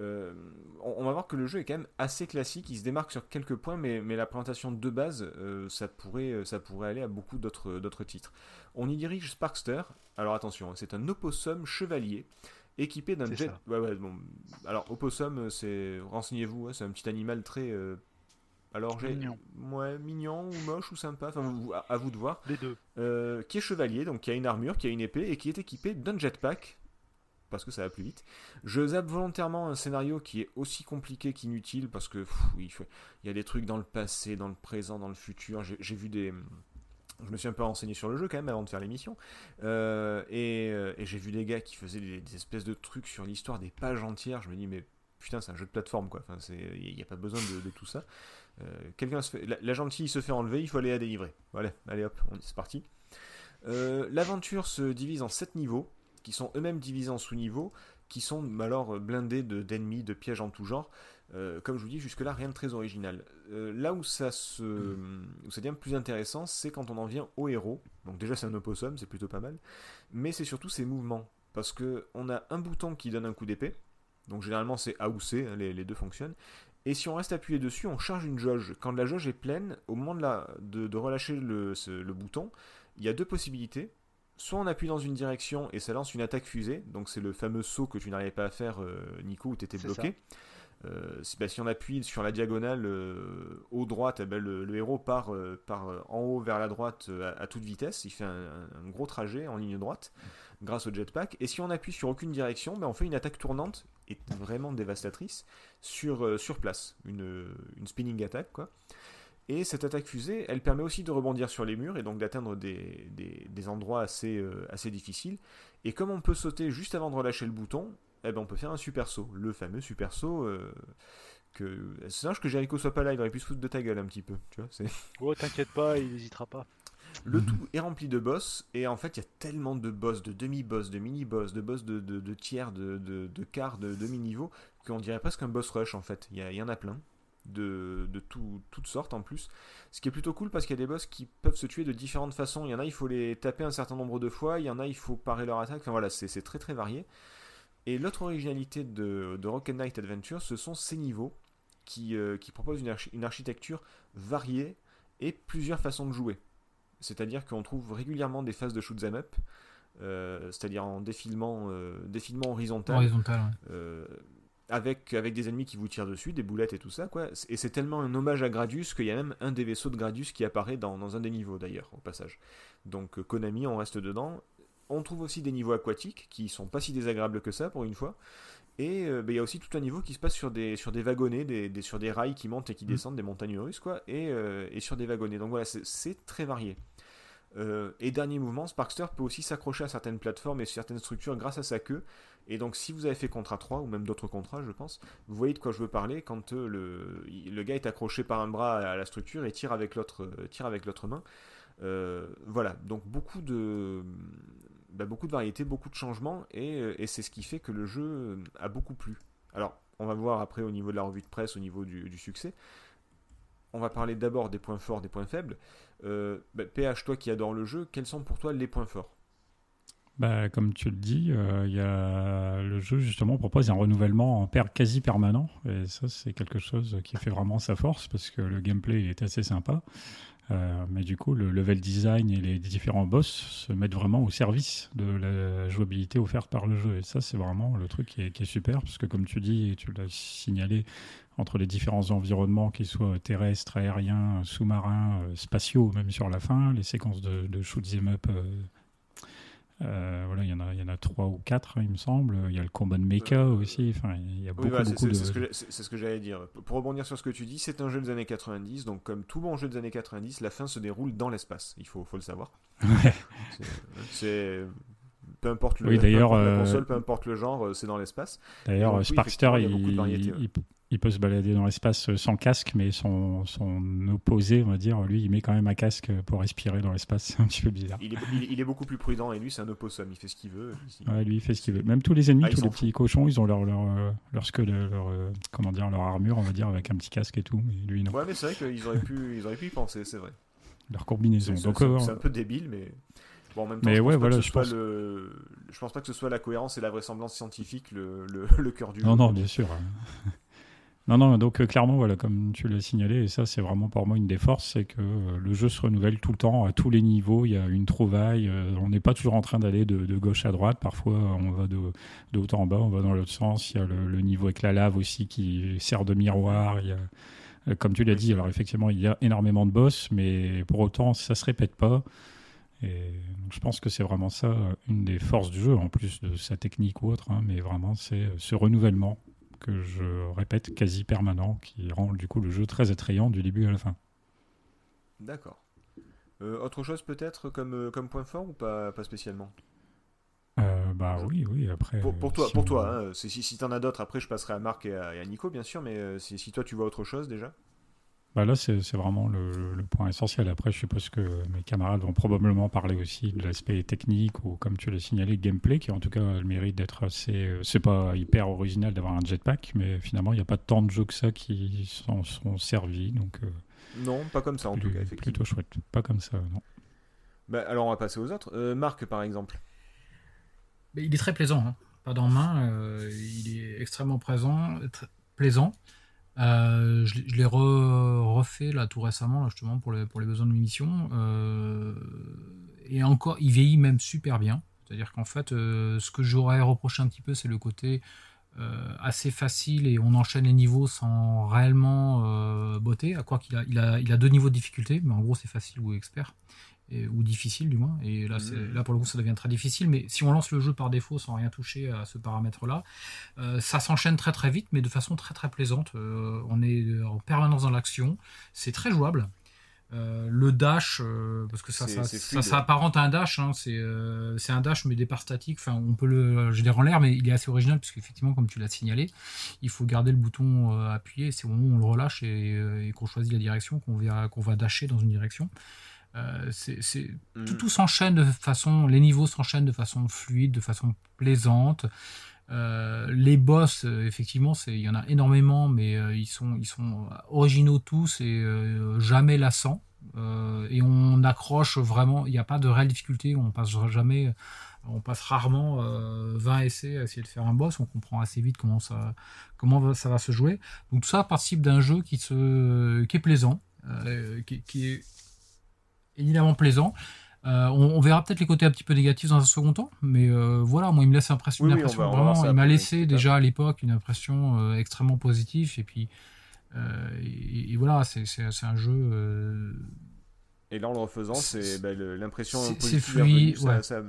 Euh, on, on va voir que le jeu est quand même assez classique. Il se démarque sur quelques points, mais, mais la présentation de base, euh, ça, pourrait, ça pourrait aller à beaucoup d'autres titres. On y dirige Sparkster. Alors attention, hein, c'est un opossum chevalier équipé d'un jet. Ouais, ouais, bon. Alors opossum, c'est renseignez-vous, hein, c'est un petit animal très. Alors j'ai Mignon. ouais, mignon ou moche ou sympa, enfin à, à vous de voir. Les deux. Euh, qui est chevalier, donc qui a une armure, qui a une épée et qui est équipé d'un jetpack parce que ça va plus vite. Je zappe volontairement un scénario qui est aussi compliqué qu'inutile parce que pff, il faut- il y a des trucs dans le passé, dans le présent, dans le futur. J'ai j'ai vu des je me suis un peu renseigné sur le jeu quand même avant de faire l'émission. Euh, et euh, et j'ai vu des gars qui faisaient des, des espèces de trucs sur l'histoire des pages entières. Je me dis, mais putain, c'est un jeu de plateforme quoi. Enfin, il n'y a pas besoin de, de tout ça. Euh, quelqu'un se fait, la, gentille se fait enlever, il faut aller la délivrer. Voilà, allez hop, c'est parti. Euh, L'aventure se divise en 7 niveaux, qui sont eux-mêmes divisés en sous-niveaux, qui sont alors euh, blindés de- d'ennemis, de, pièges en tout genre. Comme je vous dis, jusque-là, rien de très original. Là où ça, se, où ça devient plus intéressant, c'est quand on en vient au héros. Donc déjà, c'est un opossum, c'est plutôt pas mal. Mais c'est surtout ses mouvements. Parce que on a un bouton qui donne un coup d'épée. Donc généralement, c'est A ou C, hein, les deux fonctionnent. Et si on reste appuyé dessus, on charge une jauge. Quand la jauge est pleine, au moment de, la, de, de relâcher le, ce- le bouton, il y a deux possibilités. Soit on appuie dans une direction et ça lance une attaque fusée, donc c'est le fameux saut que tu n'arrivais pas à faire, euh, Nico, où tu étais bloqué. Euh, si, bah, si on appuie sur la diagonale euh, haut droite, eh ben, le, le héros part, euh, part en haut vers la droite à, à toute vitesse. Il fait un gros trajet en ligne droite grâce au jetpack. Et si on appuie sur aucune direction, ben, on fait une attaque tournante et vraiment dévastatrice sur, euh, sur place. Une, une spinning attack, quoi. Et cette attaque fusée, elle permet aussi de rebondir sur les murs et donc d'atteindre des, des- des endroits assez, euh, assez difficiles. Et comme on peut sauter juste avant de relâcher le bouton, eh ben on peut faire un super saut. Le fameux super saut. euh. C'est dommage que Jericho soit pas là, il aurait pu se foutre de ta gueule un petit peu. Tu vois. Oh, t'inquiète pas, il n'hésitera pas. Le tout est rempli de boss, et en fait, il y a tellement de boss, de demi-boss, de mini-boss, de boss de, de, de tiers, de, de, de quart, de demi-niveau, qu'on dirait presque un boss rush en fait. Il y, en a plein, de, de tout- toutes sortes en plus. Ce qui est plutôt cool parce qu'il y a des boss qui peuvent se tuer de différentes façons. Il y en a, il faut les taper un certain nombre de fois, il y en a, il faut parer leur attaque. Enfin voilà, c'est très très varié. Et l'autre originalité de, de Rocket Knight Adventure, ce sont ces niveaux qui, qui propose une, une, architecture variée et plusieurs façons de jouer. C'est-à-dire qu'on trouve régulièrement des phases de shoot 'em up, c'est-à-dire en défilement, défilement horizontal. Horizontal, avec, avec des ennemis qui vous tirent dessus, des boulettes et tout ça, quoi. Et c'est tellement un hommage à Gradius qu'il y a même un des vaisseaux de Gradius qui apparaît dans, dans un des niveaux d'ailleurs, au passage. Donc euh, Konami, on reste dedans. On trouve aussi des niveaux aquatiques qui sont pas si désagréables que ça pour une fois. Et euh, bah, il y a aussi tout un niveau qui se passe sur des, sur des wagonnets, des, sur des rails qui montent et qui mm. descendent, des montagnes russes, quoi, et, euh, et sur des wagonnets. Donc voilà, c'est très varié. et dernier mouvement, Sparkster peut aussi s'accrocher à certaines plateformes et certaines structures grâce à sa queue. Et donc, si vous avez fait contrat 3, ou même d'autres contrats, je pense, vous voyez de quoi je veux parler quand euh, le, le gars est accroché par un bras à la structure et tire avec l'autre, euh, main. Euh, voilà, donc beaucoup de, bah, beaucoup de variétés, beaucoup de changements, et, et c'est ce qui fait que le jeu a beaucoup plu. Alors, on va voir après au niveau de la revue de presse, au niveau du, succès. On va parler d'abord des points forts, des points faibles. Bah, PH, toi qui adore le jeu, quels sont pour toi les points forts? Bah, comme tu le dis, euh, y a le jeu justement propose un renouvellement en quasi permanent et ça c'est quelque chose qui fait vraiment sa force parce que le gameplay est assez sympa. Euh, mais du coup, le level design et les différents boss se mettent vraiment au service de la jouabilité offerte par le jeu. Et ça, c'est vraiment le truc qui est, super, parce que comme tu dis, et tu l'as signalé, entre les différents environnements, qu'ils soient terrestres, aériens, sous-marins, euh, spatiaux, même sur la fin, les séquences de, de shoot up euh, voilà, il y en a, il y en a trois ou quatre, il me semble. Il y a le combat de Mecha euh, aussi. Enfin, il y a beaucoup, beaucoup de. C'est ce que j'allais dire. Pour rebondir sur ce que tu dis, c'est un jeu des années 90. Donc, comme tout bon jeu des années 90, la fin se déroule dans l'espace. Il faut, faut le savoir. [laughs] C'est peu importe le, oui, d'ailleurs, euh, console, peu importe le genre, c'est dans l'espace. D'ailleurs, Sparkster, il, il peut se balader dans l'espace sans casque, mais son, son, opposé, on va dire, lui, il met quand même un casque pour respirer dans l'espace. [laughs] C'est un petit peu bizarre. Il est, il, est, beaucoup plus prudent et lui, c'est un opossum. Il fait ce qu'il veut. Ouais, lui, il fait ce qu'il veut. Même tous les ennemis, ah, tous les petits cochons, ils ont leur, leur, euh, leur, leur, euh, comment dire, leur armure, on va dire, avec un petit casque et tout. Mais lui, non. Ouais, mais c'est vrai qu'ils auraient pu, ils auraient pu y penser, c'est vrai. Leur combinaison. C'est euh, un peu débile, mais. Bon, en même temps, mais je, ouais, voilà, je, pense... Le... je pense pas que ce soit la cohérence et la vraisemblance scientifique le, le, le cœur du non, jeu. Non, non, bien sûr. Non, non, donc euh, clairement, voilà, comme tu l'as signalé, et ça c'est vraiment pour moi une des forces, c'est que euh, le jeu se renouvelle tout le temps, à tous les niveaux, il y a une trouvaille, euh, on n'est pas toujours en train d'aller de, gauche à droite, parfois on va de, haut en bas, on va dans l'autre sens, il y a le, niveau avec la lave aussi qui sert de miroir, il y a, comme tu l'as dit, alors effectivement il y a énormément de boss, mais pour autant ça se répète pas. Et je pense que c'est vraiment ça, une des forces du jeu, en plus de sa technique ou autre, hein, mais vraiment c'est ce renouvellement que je répète quasi permanent, qui rend du coup le jeu très attrayant du début à la fin. D'accord. Euh, autre chose peut-être comme, euh, comme point fort ou pas, pas spécialement? Euh, bah oui, oui, après. Pour, toi, pour toi hein, si, si, si t'en as d'autres, après je passerai à Marc et à, Nico, bien sûr, mais si, si, toi tu vois autre chose déjà? Bah là, c'est vraiment le, point essentiel. Après, je suppose que mes camarades vont probablement parler aussi de l'aspect technique ou, comme tu l'as signalé, gameplay, qui en tout cas a le mérite d'être assez. Euh, c'est pas hyper original d'avoir un jetpack, mais finalement, il n'y a pas tant de jeux que ça qui s'en sont servis. Donc, euh, non, pas comme ça en tout cas, effectivement. Plutôt chouette. Pas comme ça, non. Bah, alors, on va passer aux autres. Euh, Marc, par exemple. il est très plaisant. Hein. Pas dans main. il est extrêmement présent, plaisant. Euh, je, l'ai refait là tout récemment justement pour les, besoins de l'émission. Euh, et encore il vieillit même super bien. C'est à dire qu'en fait euh, ce que j'aurais reproché un petit peu c'est le côté assez facile et on enchaîne les niveaux sans réellement botter à quoi qu'il a a deux niveaux de difficulté mais en gros c'est facile ou expert ou difficile du moins. Et là, mmh. là, pour le coup, ça devient très difficile. Mais si on lance le jeu par défaut sans rien toucher à ce paramètre-là, euh, ça s'enchaîne très très vite, mais de façon très très plaisante. Euh, on est en permanence dans l'action. C'est très jouable. Euh, le dash, parce que ça, ça, ça, s'apparente à un dash, hein, c'est un dash mais des parts statiques. Enfin, on peut le gérer en l'air, mais il est assez original puisque effectivement, comme tu l'as signalé, il faut garder le bouton appuyé. C'est au moment où on le relâche et, qu'on choisit la direction qu'on va, qu'on va dasher dans une direction. Euh, c'est, mm. tout, s'enchaîne de façon, les niveaux s'enchaînent de façon fluide, de façon plaisante. Euh, les boss, euh, effectivement, il y en a énormément, mais ils sont, ils sont originaux tous et jamais lassants. et on accroche vraiment. Il n'y a pas de réelle difficulté. On passe jamais, on passe rarement 20 essais à essayer de faire un boss. On comprend assez vite comment ça, comment ça va se jouer. Donc tout ça participe d'un jeu qui se, qui est plaisant, qui, qui, est évidemment plaisant. Euh, on, verra peut-être les côtés un petit peu négatifs dans un second temps, mais euh, voilà, moi il me laisse impression, une impression vraiment, il m'a laissé déjà à l'époque une impression euh, extrêmement positive, et puis et, voilà, c'est un jeu. Et là en le refaisant, c'est bah, l'impression C'est fluide, ouais. ça,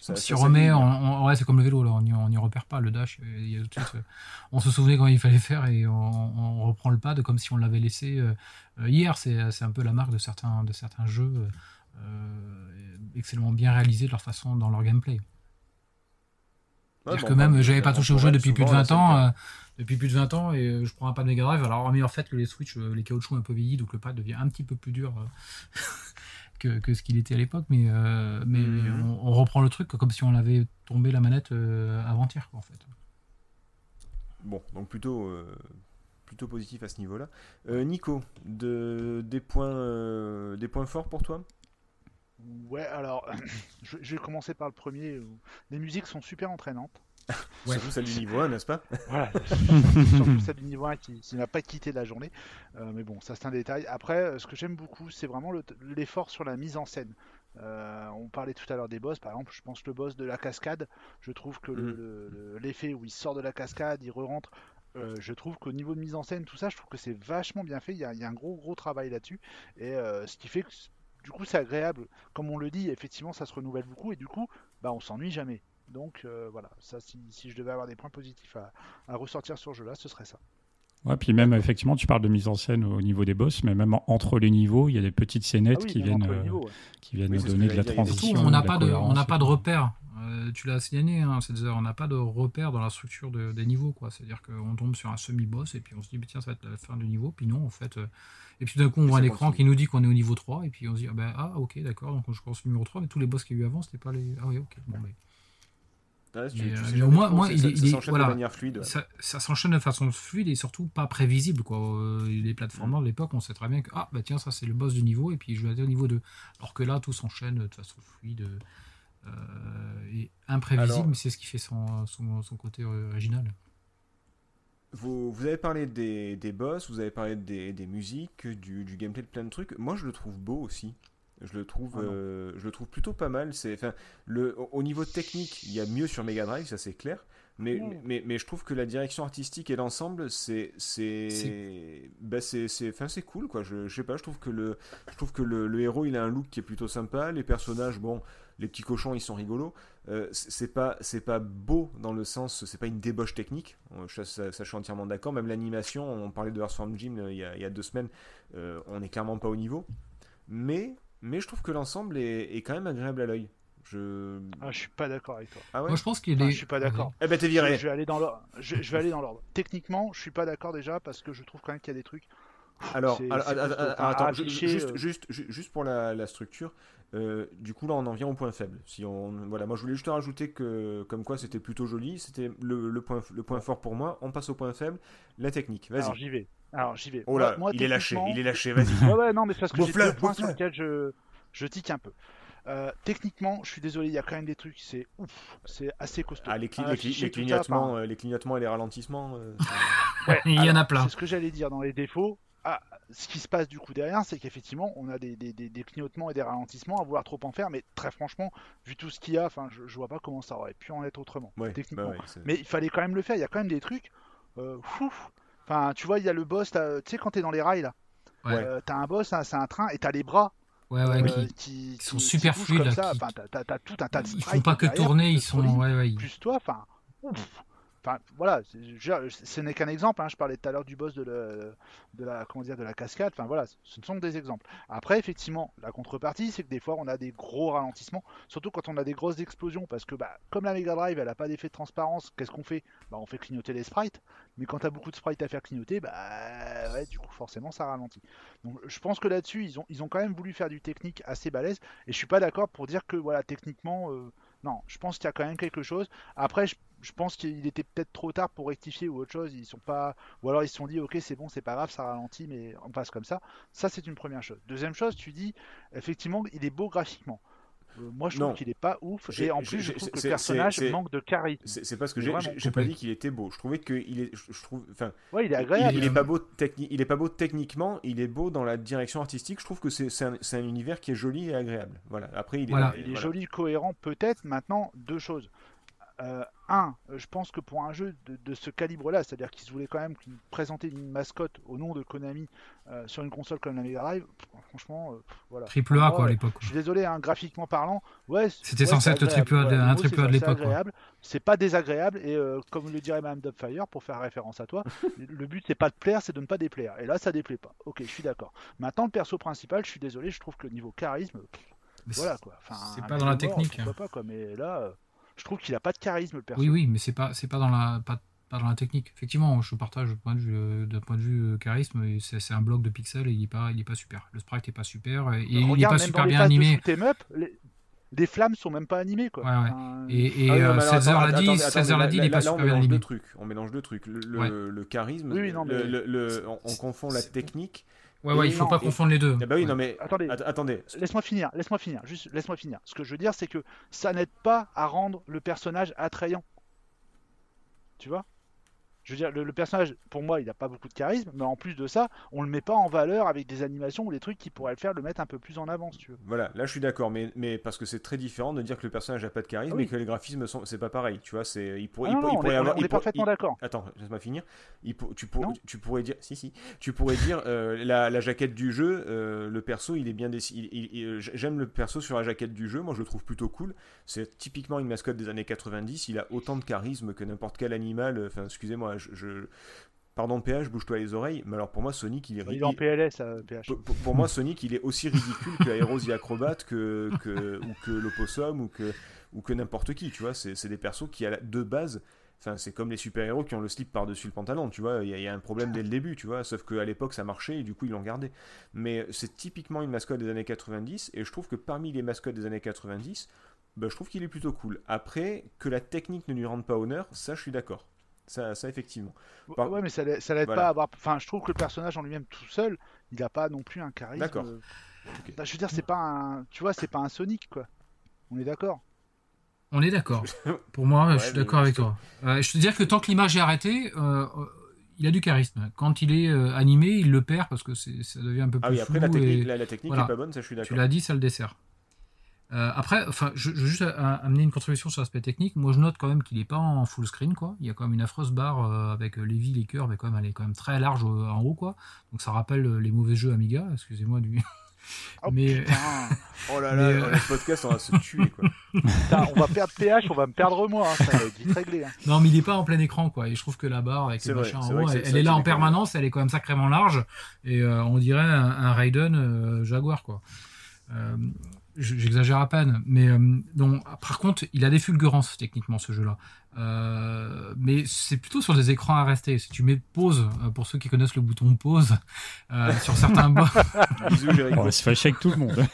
ça, on remet, on, c'est comme le vélo, là, on n'y repère pas le dash. on se souvenait quand il fallait faire et on, reprend le pad comme si on l'avait laissé hier. C'est un peu la marque de certains, de certains jeux. Euh, excellemment bien réalisés de leur façon dans leur gameplay. C'est-à-dire que même, j'avais pas touché au jeu depuis plus de 20 ans, euh, depuis plus de 20 ans, et euh, je prends un pad Mega Drive. Alors, hormis le fait que les Switch, les caoutchoucs un peu vieillis, donc le pad devient un petit peu plus dur [laughs] que, que, ce qu'il était à l'époque, mais, mais mhm. on, reprend le truc comme si on avait tombé la manette avant-hier, en fait. Bon, donc plutôt, plutôt positif à ce niveau-là. Nico, de, des, points, des points forts pour toi? Ouais, alors, [coughs] je, vais commencer par le premier. Les musiques sont super entraînantes. Ouais. Surtout celle du niveau 1, n'est-ce pas? [laughs] Voilà, surtout celle du niveau 1 qui, n'a pas quitté la journée. Euh, mais bon, ça c'est un détail. Après, euh, ce que j'aime beaucoup, c'est vraiment l'effort sur la mise en scène. Euh, on parlait tout à l'heure des boss, par exemple, je pense le boss de la cascade, je trouve que mm. l'effet où il sort de la cascade, il re-rentre, je trouve qu'au niveau de mise en scène, tout ça, je trouve que c'est vachement bien fait. Il y, a, un gros gros travail là-dessus. Et ce qui fait que du coup, c'est agréable. Comme on le dit, effectivement, ça se renouvelle beaucoup et du coup, bah, on s'ennuie jamais. Donc euh, voilà, ça, si, je devais avoir des points positifs à, ressortir sur ce jeu-là, ce serait ça. Ouais, puis même effectivement, tu parles de mise en scène au niveau des boss, mais même entre les niveaux, il y a des petites scénettes ah qui, viennent, euh, qui viennent donner de la transition. on n'a pas de, on n'a pas de repère. Euh, tu l'as signalé, hein, on n'a pas de repère dans la structure des niveaux, quoi. C'est-à-dire qu'on tombe sur un semi-boss et puis on se dit, tiens, ça va être la fin du niveau. Puis non, en fait, et puis d'un coup, on voit un écran qui nous dit qu'on est au niveau 3, et puis on se dit, ah, ben, ah ok, d'accord, donc je commence au numéro 3, mais tous les boss qu'il y a eu avant, c'était pas les. Ah oui, ok, bon, ben. au moins, moi, il, il, s'enchaîne de manière fluide. Ça, s'enchaîne de façon fluide et surtout pas prévisible. Quoi. Euh, les plateformes de l'époque, on sait très bien que ah bah tiens ça c'est le boss du niveau et puis je vais aller au niveau 2. Alors que là tout s'enchaîne de façon fluide euh, et imprévisible, mais c'est ce qui fait son, son, son côté original. Vous, vous, avez parlé des, des, boss, vous avez parlé des, des musiques, du, du, gameplay de plein de trucs. Moi, je le trouve beau aussi. Je le trouve, ah euh, je le trouve plutôt pas mal. C'est, enfin, le, au niveau technique, il y a mieux sur Mega Drive, ça c'est clair. Mais, mais, mais, je trouve que la direction artistique et l'ensemble, c'est, c'est, bah, c'est, c'est, enfin, c'est cool quoi. Je, je, sais pas, je trouve que le, je trouve que le, le héros, il a un look qui est plutôt sympa. Les personnages, bon, les petits cochons, ils sont rigolos. Euh, c'est pas c'est pas beau dans le sens c'est pas une débauche technique ça, ça, je suis entièrement d'accord même l'animation on parlait de Earthworm Jim euh, il, y a, il, y a, deux semaines euh, on est clairement pas au niveau mais mais je trouve que l'ensemble est, est, quand même agréable à l'œil je ah, je suis pas d'accord avec toi ah ouais Moi, je pense qu'il est. je suis pas d'accord. Eh ben t'es viré. Je, vais aller dans l'ordre. Je, vais aller dans l'ordre. Techniquement, je suis pas d'accord déjà parce que je trouve quand même qu'il y a des trucs. Alors, attends, juste, juste, juste, pour la, la structure, euh, du coup, là, on en vient au point faible. Si on, voilà, moi, je voulais juste rajouter que, comme quoi, c'était plutôt joli. C'était le, point, le point fort pour moi. On passe au point faible, la technique. Vas-y. Alors, j'y vais. Alors, j'y vais. Oh là, il est lâché. Il est lâché. Vas-y. ouais, ouais, non, mais c'est parce que j'ai deux points sur lesquels je, je tique un peu. Euh, techniquement, je suis désolé, il y a quand même des trucs, c'est ouf, c'est assez costaud. Ah, les, les, clignotements, euh, les clignotements et les ralentissements. [laughs] ouais, il y en a plein. C'est ce que j'allais dire dans les défauts. Ah, ce qui se passe du coup derrière, c'est qu'effectivement, on a des, clignotements et des ralentissements à vouloir trop en faire, mais très franchement, vu tout ce qu'il y a, enfin, je, vois pas comment ça aurait pu en être autrement, techniquement. Bah mais il fallait quand même le faire. Il y a quand même des trucs. Euh, enfin, tu vois, il y a le boss. Tu sais, quand t'es dans les rails là, euh, t'as un boss, hein, c'est un train, et t'as les bras. Ouais, ouais, euh, qui, sont super fluides. T'as tout un tas de Ils font pas que tourner, ils sont. Ouais, ouais, Plus toi, enfin. Enfin, voilà, ce n'est qu'un exemple. Hein. Je parlais tout à l'heure du boss de, la, de la cascade. Enfin, voilà, ce ne sont que des exemples. Après, effectivement, la contrepartie, c'est que des fois, on a des gros ralentissements, surtout quand on a des grosses explosions, parce que, bah, comme la Mega Drive, elle n'a pas d'effet de transparence, qu'est-ce qu'on fait? Bah, On fait clignoter les sprites. Mais quand tu as beaucoup de sprites à faire clignoter, bah, du coup, forcément, ça ralentit. Donc, je pense que là-dessus, ils ont, ils ont quand même voulu faire du technique assez balèze. Et je suis pas d'accord pour dire que, voilà, techniquement. Euh, Non, je pense qu'il y a quand même quelque chose. Après, je, pense qu'il était peut-être trop tard pour rectifier ou autre chose. Ils sont pas, ou alors ils se sont dit, ok, c'est bon, c'est pas grave, ça ralentit, mais on passe comme ça. Ça, c'est une première chose. Deuxième chose, tu dis, effectivement, il est beau graphiquement. Euh, moi, je trouve qu'il est pas ouf. Et en plus, je trouve que le personnage manque de charisme. C'est c'est parce que j'ai pas dit qu'il était beau. Je trouvais que il est, je je trouve, enfin, Ouais, il est agréable. il est pas beau techni- il est pas beau techniquement, il est beau dans la direction artistique. Je trouve que c'est c'est un, un univers qui est joli et agréable. Voilà. Après, il est, Voilà. Il est voilà. joli, cohérent, peut-être. Maintenant, deux choses. Euh, un, je pense que pour un jeu de, de ce calibre-là, c'est-à-dire qu'ils se voulaient quand même présenter une mascotte au nom de Konami euh, sur une console comme la Mega Drive, franchement, euh, voilà. Triple A quoi à euh, l'époque. Je suis désolé, hein, graphiquement parlant, ouais. C'était ouais, censé être le triple A de- un triple A de l'époque. C'est pas désagréable et euh, comme le dirait Madame Dubfire, pour faire référence à toi, [laughs] le but c'est pas de plaire, c'est de ne pas déplaire. Et là, ça déplaît pas. Ok, je suis d'accord. Maintenant, le perso principal, je suis désolé, je trouve que niveau charisme, pff, voilà quoi. Enfin, c'est pas dans la Mort, technique. pourquoi pas quoi. Mais là, euh, je trouve qu'il a pas de charisme le perso. Oui, oui, mais c'est pas, c'est pas dans la, pas, pas dans la technique. Effectivement, je partage le point de vue, euh, d'un point de vue euh, charisme. C'est, un bloc de pixels et il est pas, il est pas super. Le sprite est pas super et, et il est pas super bien de animé. up, les... les flammes sont même pas animées quoi. Ouais, ouais. Enfin, Et, et Ah oui, non, euh, mais alors, 16 heures attends, l'a dit, attendez, 16 attendez, heures l'a là- dit, il est pas là, on super bien mélange deux animé. trucs. On mélange deux trucs. Le, le- Ouais. le charisme, Oui, oui, non, le- mais- le- le- on, on confond la technique. Ouais, ouais, il faut non, pas et- confondre les deux. Ah bah oui, Ouais. non mais Attendez, att- attendez. laisse-moi finir, laisse-moi finir, juste laisse-moi finir. Ce que je veux dire, c'est que ça n'aide pas à rendre le personnage attrayant. Tu vois? Je veux dire, le, le personnage, pour moi, il n'a pas beaucoup de charisme, mais en plus de ça, on le met pas en valeur avec des animations ou des trucs qui pourraient le faire le mettre un peu plus en avant, si tu veux. Voilà, là je suis d'accord, mais, mais parce que c'est très différent de dire que le personnage n'a pas de charisme Ah oui. et que les graphismes sont, c'est pas pareil, tu vois, c'est, il, pourrait Ah il, non, pour- il non, on pourrait est, on est- avoir, on il est pour- parfaitement il- d'accord. Attends, laisse-moi finir. Il pour- tu, pour- pourrais dire, si si, tu pourrais dire euh, la, la jaquette du jeu, euh, le perso, il est bien dessiné. il- J'aime le perso sur la jaquette du jeu, moi je le trouve plutôt cool. C'est typiquement une mascotte des années 90. Il a autant de charisme que n'importe quel animal. Enfin, excusez-moi, je, je- pardon PH, bouge-toi les oreilles. Mais alors pour moi, Sonic, il est Il est en ridicule. PLS, euh, PH. Pour, pour- moi, Sonic, il est aussi ridicule que Aeros the Acrobat, que, que, ou que l'Opossum, ou que, ou que n'importe qui, tu vois. C'est des persos qui, à la- de base, enfin, c'est comme les super-héros qui ont le slip par-dessus le pantalon, tu vois. Il y, a- il y a un problème dès le début, tu vois. Sauf qu'à l'époque, ça marchait et du coup, ils l'ont gardé. Mais c'est typiquement une mascotte des années 90, et je trouve que parmi les mascottes des années 90, bah, je trouve qu'il est plutôt cool. Après, que la technique ne lui rende pas honneur, ça, je suis d'accord. Ça, ça, effectivement. Par- Ouais, mais ça l'aide ça l'aide Voilà. pas à avoir. Enfin, je trouve que le personnage en lui-même tout seul, il a pas non plus un charisme. D'accord. euh, bah, je veux dire, c'est pas un. Tu vois, c'est pas un Sonic, quoi. On est d'accord. On est d'accord. [laughs] Pour moi, Ouais, je suis d'accord avec toi. Euh, je te dire que tant que l'image est arrêtée, euh, il a du charisme. Quand il est euh, animé, il le perd parce que ça devient un peu plus Ah oui, après, flou la technique, et- la, la technique voilà. est pas bonne, ça, je suis Tu d'accord. l'as dit, ça le dessert. Euh, après, enfin, je, je veux juste a- amener une contribution sur l'aspect technique. Moi, je note quand même qu'il n'est pas en full screen, quoi. Il y a quand même une affreuse barre euh, avec euh, les vies, les cœurs, mais quand même, elle est quand même très large euh, en haut, quoi. Donc, ça rappelle euh, les mauvais jeux Amiga. Excusez-moi du. [laughs] Oh, mais putain. Oh là Mais, là, euh, dans le podcast, on va se tuer, quoi. [laughs] Putain, on va perdre PH, on va me perdre moi. hein, Ça va être vite réglé. hein. non, mais il n'est pas en plein écran, quoi. Et je trouve que la barre avec le machin en haut, elle, est là en permanence. Elle est quand même sacrément large et euh, on dirait un, un Raiden euh, Jaguar, quoi. J'exagère à peine, mais euh, donc, par contre, il a des fulgurances techniquement ce jeu-là. Euh, mais c'est plutôt sur des écrans à rester. Si tu mets pause, euh, pour ceux qui connaissent le bouton pause, euh, sur certains [laughs] boss, Bisous, Jéricho. On va se fâcher avec tout le monde.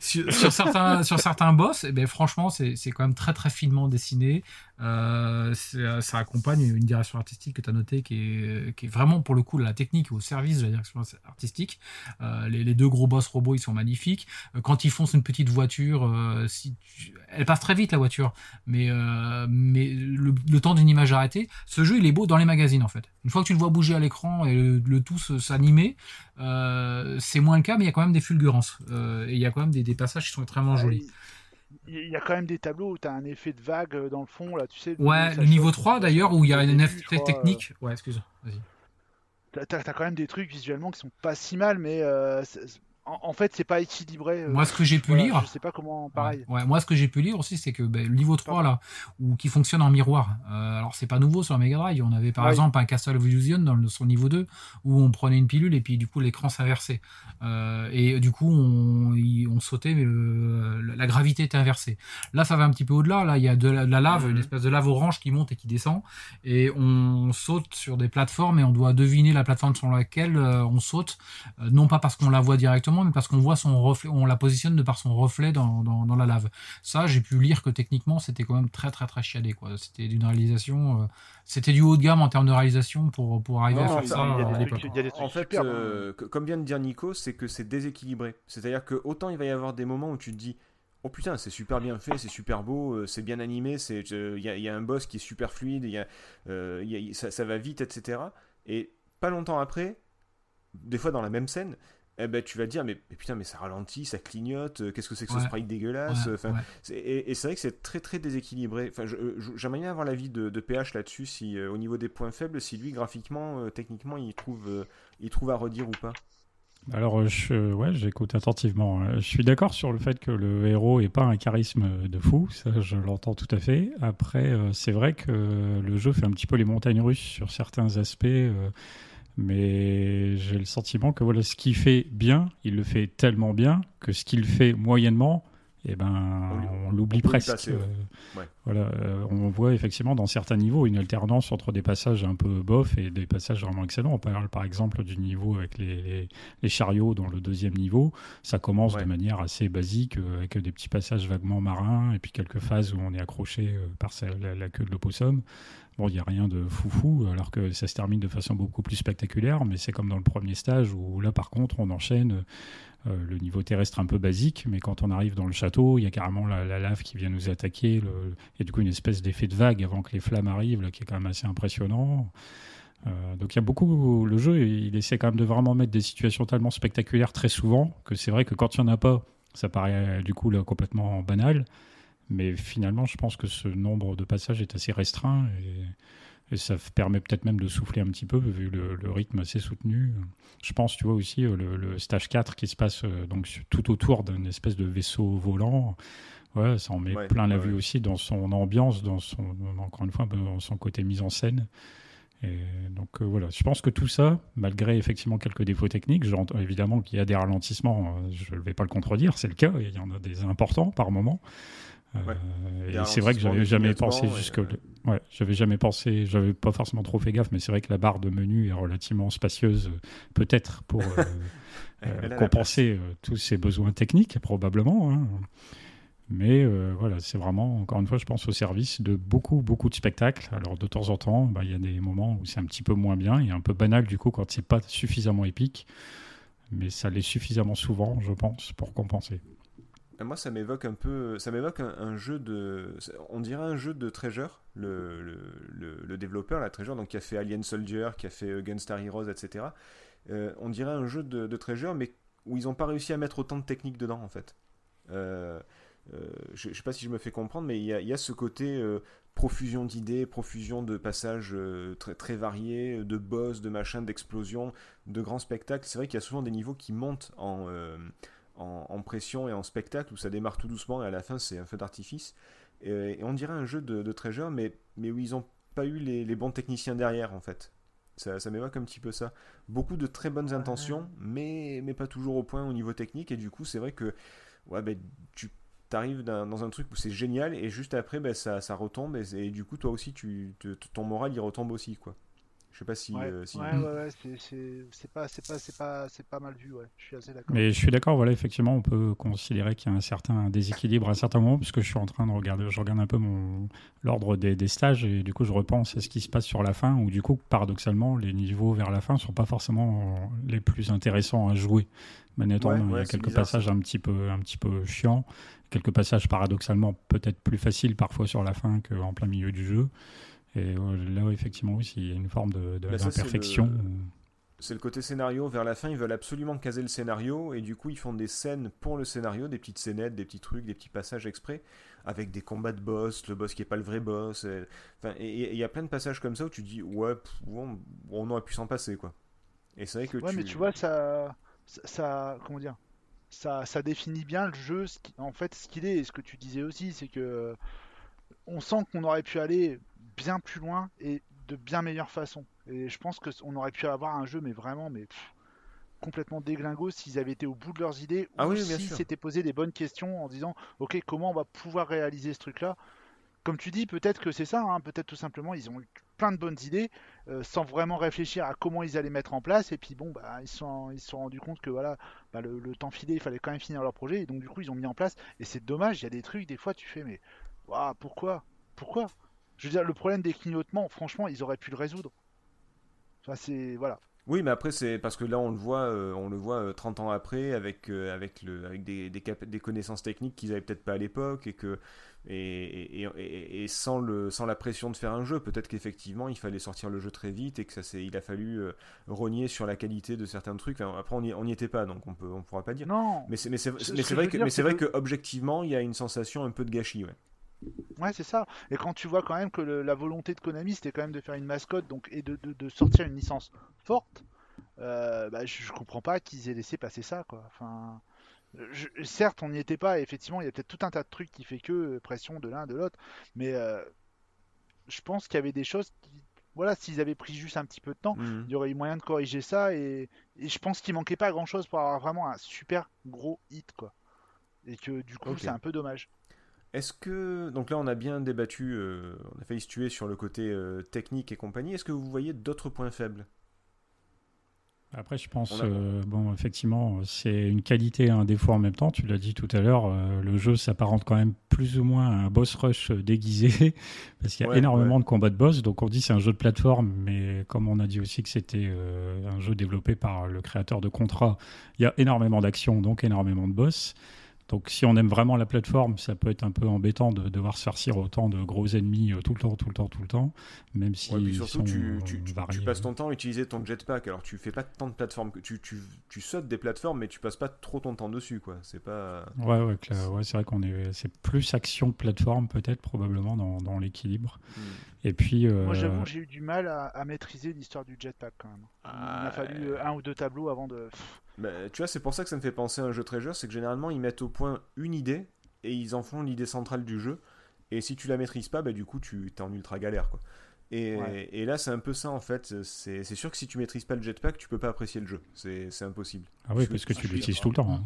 Sur, sur certains, [laughs] sur certains boss, eh ben, franchement, c'est c'est quand même très très finement dessiné. Euh, c'est- ça accompagne une direction artistique que tu as noté qui est, qui est vraiment pour le coup la technique au service de la direction artistique. Euh, les, les deux gros boss robots, ils sont magnifiques. Euh, Quand ils foncent une petite voiture, euh, si tu- elle passe très vite la voiture, mais, euh, mais le, le temps d'une image arrêtée, ce jeu il est beau dans les magazines en fait. Une fois que tu le vois bouger à l'écran et le, le tout s'animer, euh, c'est moins le cas, mais il y a quand même des fulgurances. Euh, et il y a quand même des, des passages qui sont extrêmement jolis. Il y a quand même des tableaux où tu as un effet de vague euh, dans le fond, là, tu sais. Ouais, le niveau chauffe, 3 ça d'ailleurs, où il y a une effet technique. Ouais, excuse. Vas-y. euh, T'as quand même des trucs visuellement qui sont pas si mal, mais euh, en, en fait, c'est pas équilibré. euh, Moi, ce que j'ai pu voilà, lire, Je sais pas comment, pareil. Ouais, ouais, moi, ce que j'ai pu lire aussi, c'est que ben, le niveau 3, là, ou qui fonctionne en miroir, euh, alors c'est pas nouveau sur la Mega Drive. On avait par exemple un Castle of Illusion dans le- son niveau 2, où on prenait une pilule et puis du coup l'écran s'inversait. Euh, et du coup, on, y- on sautait, mais le- la gravité était inversée. Là, ça va un petit peu au-delà. Là, il y a de la, de la lave, Mhm. une espèce de lave orange qui monte et qui descend. Et on saute sur des plateformes et on doit deviner la plateforme sur laquelle on saute. Non pas parce qu'on la voit directement, mais parce qu'on voit son reflet, on la positionne de par son reflet dans, dans, la lave. Ça, j'ai pu lire que techniquement, c'était quand même très très très chiadé. Quoi. C'était d'une réalisation, euh, c'était du haut de gamme en termes de réalisation pour, pour arriver à faire ça à. En fait, euh, comme vient de dire Nico, c'est que c'est déséquilibré. C'est-à-dire que autant il va y avoir des moments où tu te dis Oh putain, c'est super bien fait, c'est super beau, euh, c'est bien animé, il y, a un boss qui est super fluide, y a, ça, ça, va vite, etc. Et pas longtemps après, des fois dans la même scène, eh ben, tu vas te dire, mais, putain, mais ça ralentit, ça clignote, euh, qu'est-ce que c'est que ce sprite dégueulasse enfin, Et, c'est vrai que c'est très très déséquilibré. Enfin, J'aimerais bien avoir l'avis de, de PH là-dessus, si euh, au niveau des points faibles, si lui, graphiquement, euh, techniquement, il trouve, il trouve à redire ou pas. Alors, je, ouais, j'écoute attentivement. Hein. Je suis d'accord sur le fait que le héros n'est pas un charisme de fou, ça je l'entends tout à fait. Après, c'est vrai que le jeu fait un petit peu les montagnes russes sur certains aspects. Mais j'ai le sentiment que voilà, ce qu'il fait bien, il le fait tellement bien que ce qu'il fait moyennement, eh ben, on, l'oublie presque. Euh, voilà, euh, on voit effectivement dans certains niveaux une alternance entre des passages un peu bof et des passages vraiment excellents. On parle par exemple du niveau avec les, les, chariots dans le deuxième niveau. Ça commence de manière assez basique euh, avec des petits passages vaguement marins et puis quelques phases où on est accroché par la, la, queue de l'opossum. Bon, il n'y a rien de foufou, alors que ça se termine de façon beaucoup plus spectaculaire, mais c'est comme dans le premier stage où là, par contre, on enchaîne euh, le niveau terrestre un peu basique, mais quand on arrive dans le château, il y a carrément la, lave qui vient nous attaquer. Il y du coup une espèce d'effet de vague avant que les flammes arrivent, là, qui est quand même assez impressionnant. Euh, donc il y a beaucoup. Le jeu, il essaie quand même de vraiment mettre des situations tellement spectaculaires très souvent que c'est vrai que quand il n'y en a pas, ça paraît du coup complètement banal. Mais finalement, je pense que ce nombre de passages est assez restreint et, ça permet peut-être même de souffler un petit peu vu le, rythme assez soutenu. Je pense, tu vois aussi, euh, le, stage 4 qui se passe euh, donc tout autour d'un espèce de vaisseau volant. Ouais, ça en met plein la vue aussi dans son ambiance, dans son, encore une fois, dans son côté mise en scène. Et donc euh, voilà, je pense que tout ça, malgré effectivement quelques défauts techniques, évidemment qu'il y a des ralentissements, je ne vais pas le contredire, c'est le cas, il y en a des importants par moment. Euh, et c'est vrai que j'avais jamais pensé jusque. Ouais, j'avais jamais pensé, j'avais pas forcément trop fait gaffe, mais c'est vrai que la barre de menu est relativement spacieuse, peut-être pour euh, [laughs] euh, compenser tous ces besoins techniques, probablement. Hein. Mais voilà, c'est vraiment, encore une fois, je pense au service de beaucoup, beaucoup de spectacles. Alors de temps en temps, bah, il y a des moments où c'est un petit peu moins bien et un peu banal du coup quand c'est pas suffisamment épique. Mais ça l'est suffisamment souvent, je pense, pour compenser. Moi, ça m'évoque un peu, ça m'évoque un, jeu de, on dirait un jeu de Treasure, le, le, le, développeur, la Treasure, donc qui a fait Alien Soldier, qui a fait euh, Gunstar Heroes, etc. Euh, on dirait un jeu de, Treasure, mais où ils n'ont pas réussi à mettre autant de techniques dedans, en fait. Euh, je ne sais pas si je me fais comprendre, mais il y a, y a, ce côté profusion d'idées, profusion de passages très, très variés, de boss, de machins, d'explosions, de grands spectacles. C'est vrai qu'il y a souvent des niveaux qui montent en en, pression et en spectacle où ça démarre tout doucement et à la fin c'est un feu d'artifice. Et, on dirait un jeu de, de treasure, mais, mais où ils n'ont pas eu les, bons techniciens derrière en fait. Ça, ça m'évoque un petit peu ça. Beaucoup de très bonnes intentions, mais, mais pas toujours au point au niveau technique. Et du coup, c'est vrai que ouais, ben, tu arrives dans, un truc où c'est génial et juste après, ben, ça, ça retombe. Et, et, du coup, toi aussi, tu, ton moral il retombe aussi. quoi. Je sais pas si. Ouais, euh, ouais, ouais, c'est pas, pas, pas, pas mal vu, ouais. Je suis assez d'accord. Mais je suis d'accord, voilà, effectivement, on peut considérer qu'il y a un certain déséquilibre à un certain moment, puisque je suis en train de regarder, je regarde un peu mon l'ordre des, des, stages, et du coup, je repense à ce qui se passe sur la fin, où du coup, paradoxalement, les niveaux vers la fin sont pas forcément les plus intéressants à jouer. Manetton, il y a quelques passages un petit peu, un petit peu chiants, quelques passages paradoxalement peut-être plus faciles parfois sur la fin qu'en plein milieu du jeu. Et là, effectivement, oui, il y a une forme d'imperfection. De, c'est le côté scénario. Vers la fin, ils veulent absolument caser le scénario et du coup, ils font des scènes pour le scénario, des petites scénettes, des petits trucs, des petits passages exprès, avec des combats de boss, le boss qui est pas le vrai boss. Et, enfin, il y a plein de passages comme ça où tu dis ouais, on, aurait pu s'en passer quoi. Et c'est vrai que ouais, mais tu vois ça, ça, comment dire, ça, ça définit bien le jeu. en fait, ce qu'il est. Et ce que tu disais aussi, c'est que on sent qu'on aurait pu aller bien plus loin et de bien meilleure façon. Et je pense qu'on aurait pu avoir un jeu, mais vraiment, mais complètement déglingo s'ils avaient été au bout de leurs idées ah ou s'ils s'étaient posé des bonnes questions en disant ok comment on va pouvoir réaliser ce truc là comme tu dis, peut-être que c'est ça, hein, peut-être tout simplement ils ont eu plein de bonnes idées euh, sans vraiment réfléchir à comment ils allaient mettre en place. Et puis bon, bah, ils se sont, ils sont rendus compte que voilà, bah, le, temps filé, il fallait quand même finir leur projet. Et donc du coup, ils ont mis en place. Et c'est dommage, il y a des trucs, des fois, tu fais, mais pourquoi? Pourquoi? Je veux dire, le problème des clignotements, franchement, ils auraient pu le résoudre. Enfin, c'est. Voilà. Oui, mais après, c'est parce que là, on le voit, euh, on le voit 30 euh, ans après avec, avec, le, avec des, des, des connaissances techniques qu'ils avaient peut-être pas à l'époque et que et, et, et, sans, le, sans la pression de faire un jeu. Peut-être qu'effectivement, il fallait sortir le jeu très vite et que ça il a fallu euh, rogner sur la qualité de certains trucs. après, on n'y était pas, donc on peut, on pourra pas dire. Non. Mais c'est, vrai que, mais c'est vrai que objectivement, il y a une sensation un peu de gâchis, ouais. Ouais, c'est ça. Et quand tu vois quand même que la volonté de Konami, c'était quand même de faire une mascotte, donc et de, de, sortir une licence forte, euh, bah, je, je comprends pas qu'ils aient laissé passer ça, quoi. Enfin certes, on n'y était pas, effectivement, il y a peut-être tout un tas de trucs qui fait que euh, pression de l'un, de l'autre, mais euh, je pense qu'il y avait des choses qui, voilà, s'ils avaient pris juste un petit peu de temps, mmh. il y aurait eu moyen de corriger ça, et, je pense qu'il manquait pas grand-chose pour avoir vraiment un super gros hit, quoi. Et que du coup, c'est un peu dommage. Est-ce que donc là on a bien débattu, euh, on a failli se tuer sur le côté technique et compagnie. Est-ce que vous voyez d'autres points faibles? Après, je pense, euh, bon, effectivement, c'est une qualité et un défaut en même temps. Tu l'as dit tout à l'heure, euh, le jeu s'apparente quand même plus ou moins à un boss rush déguisé, [laughs] parce qu'il y a énormément de combats de boss. Donc, on dit c'est un jeu de plateforme, mais comme on a dit aussi que c'était euh, un jeu développé par le créateur de Contra, il y a énormément d'actions, donc énormément de boss. Donc si on aime vraiment la plateforme, ça peut être un peu embêtant de devoir se farcir autant de gros ennemis euh, tout le temps, tout le temps, tout le temps, même si ouais, surtout tu, tu, tu, passes ton temps à utiliser ton jetpack. Alors tu fais pas tant de plateformes, tu, tu, tu sautes des plateformes, mais tu passes pas trop ton temps dessus, quoi. C'est pas. Ouais, ouais, ouais c'est vrai qu'on est, c'est plus action plateforme peut-être probablement dans, dans l'équilibre. Hmm. Et puis. Euh... Moi j'avoue, j'ai eu du mal à, à maîtriser l'histoire du jetpack quand même. Il m'a ah, fallu euh, un ou deux tableaux avant de. Bah, tu vois, c'est pour ça que ça me fait penser à un jeu Treasure, c'est que généralement ils mettent au point une idée et ils en font l'idée centrale du jeu. Et si tu la maîtrises pas, bah, du coup tu es en ultra galère. Quoi. Et, et là, c'est un peu ça en fait. C'est sûr que si tu maîtrises pas le jetpack, tu peux pas apprécier le jeu. C'est impossible. Ah oui, parce, que, tu l'utilises tout le temps. Hein.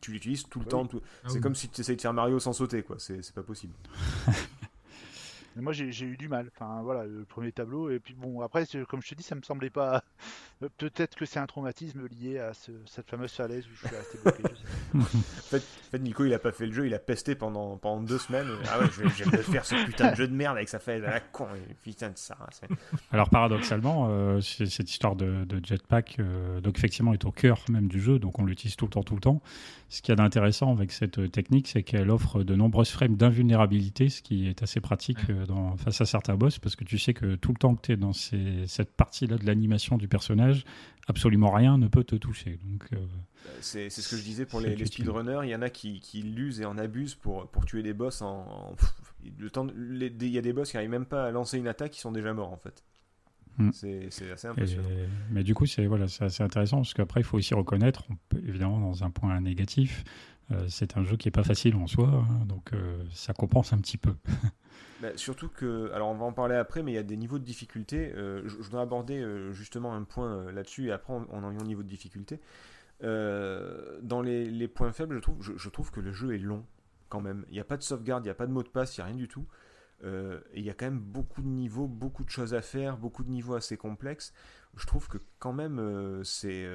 Tu l'utilises tout le temps. Tout... Ah c'est comme si tu essayes de faire Mario sans sauter, quoi. C'est pas possible. [laughs] Moi, j'ai eu du mal. Enfin, voilà, le premier tableau. Et puis, bon, après, comme je te dis, ça me semblait pas. [laughs] Euh, peut-être que c'est un traumatisme lié à cette fameuse falaise où je suis resté bloqué. [laughs] en, fait, Nico, il a pas fait le jeu, il a pesté pendant, pendant deux semaines. Ah ouais, je vais, faire ce putain de jeu de merde avec sa falaise à la con. Putain de ça. [laughs] Alors, paradoxalement, euh, cette histoire de, jetpack, euh, donc effectivement, est au cœur même du jeu. Donc, on l'utilise tout le temps, tout le temps. Ce qu'il y a d'intéressant avec cette technique, c'est qu'elle offre de nombreuses frames d'invulnérabilité, ce qui est assez pratique face à certains boss, parce que tu sais que tout le temps que tu es dans cette partie-là de l'animation du personnage, absolument rien ne peut te toucher. Donc, euh, c'est, ce que je disais pour les, speedrunners, il y en a qui, qui l'usent et en abusent pour, pour tuer des boss en... le temps, il y a des boss qui n'arrivent même pas à lancer une attaque, qui sont déjà morts en fait. Hmm. C'est, assez impressionnant. mais du coup, c'est voilà, assez intéressant parce qu'après, il faut aussi reconnaître, évidemment, dans un point négatif, c'est un jeu qui est pas facile en soi, hein, donc euh, ça compense un petit peu. [laughs] Bah, surtout que, alors on va en parler après, mais il y a des niveaux de difficulté. Euh, je, voudrais aborder euh, justement un point euh, là-dessus et après on, en vient au niveau de difficulté. dans les, points faibles, je trouve, je, trouve que le jeu est long quand même. Il n'y a pas de sauvegarde, il n'y a pas de mot de passe, il n'y a rien du tout. et il y a quand même beaucoup de niveaux, beaucoup de choses à faire, beaucoup de niveaux assez complexes. Je trouve que quand même c'est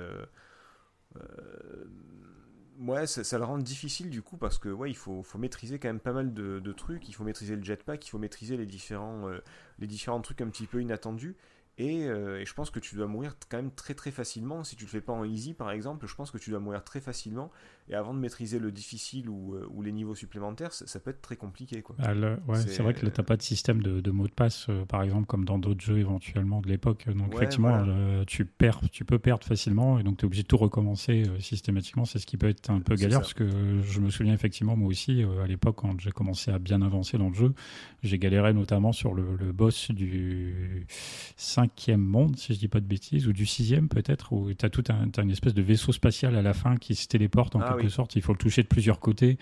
ouais, ça, le rend difficile du coup parce que ouais, il faut, maîtriser quand même pas mal de, trucs. Il faut maîtriser le jetpack, il faut maîtriser les différents, euh, les différents trucs un petit peu inattendus. Euh, et, je pense que tu dois mourir quand même très très facilement. Si tu le fais pas en easy par exemple, je pense que tu dois mourir très facilement. Et avant de maîtriser le difficile ou, euh, ou les niveaux supplémentaires, ça, peut être très compliqué. Quoi. Ah, ouais, c'est vrai que là, tu n'as pas de système de, de mot de passe, euh, par exemple, comme dans d'autres jeux éventuellement de l'époque. Donc effectivement, tu, perds, tu peux perdre facilement et donc tu es obligé de tout recommencer systématiquement. C'est ce qui peut être un peu galère parce que je me souviens effectivement, moi aussi, à l'époque, quand j'ai commencé à bien avancer dans le jeu, j'ai galéré notamment sur le, le boss du 5 cinquième monde, si je dis pas de bêtises, ou du sixième peut-être, où tu as tout un, as une espèce de vaisseau spatial à la fin qui se téléporte en ah quelque sorte. Il faut le toucher de plusieurs côtés.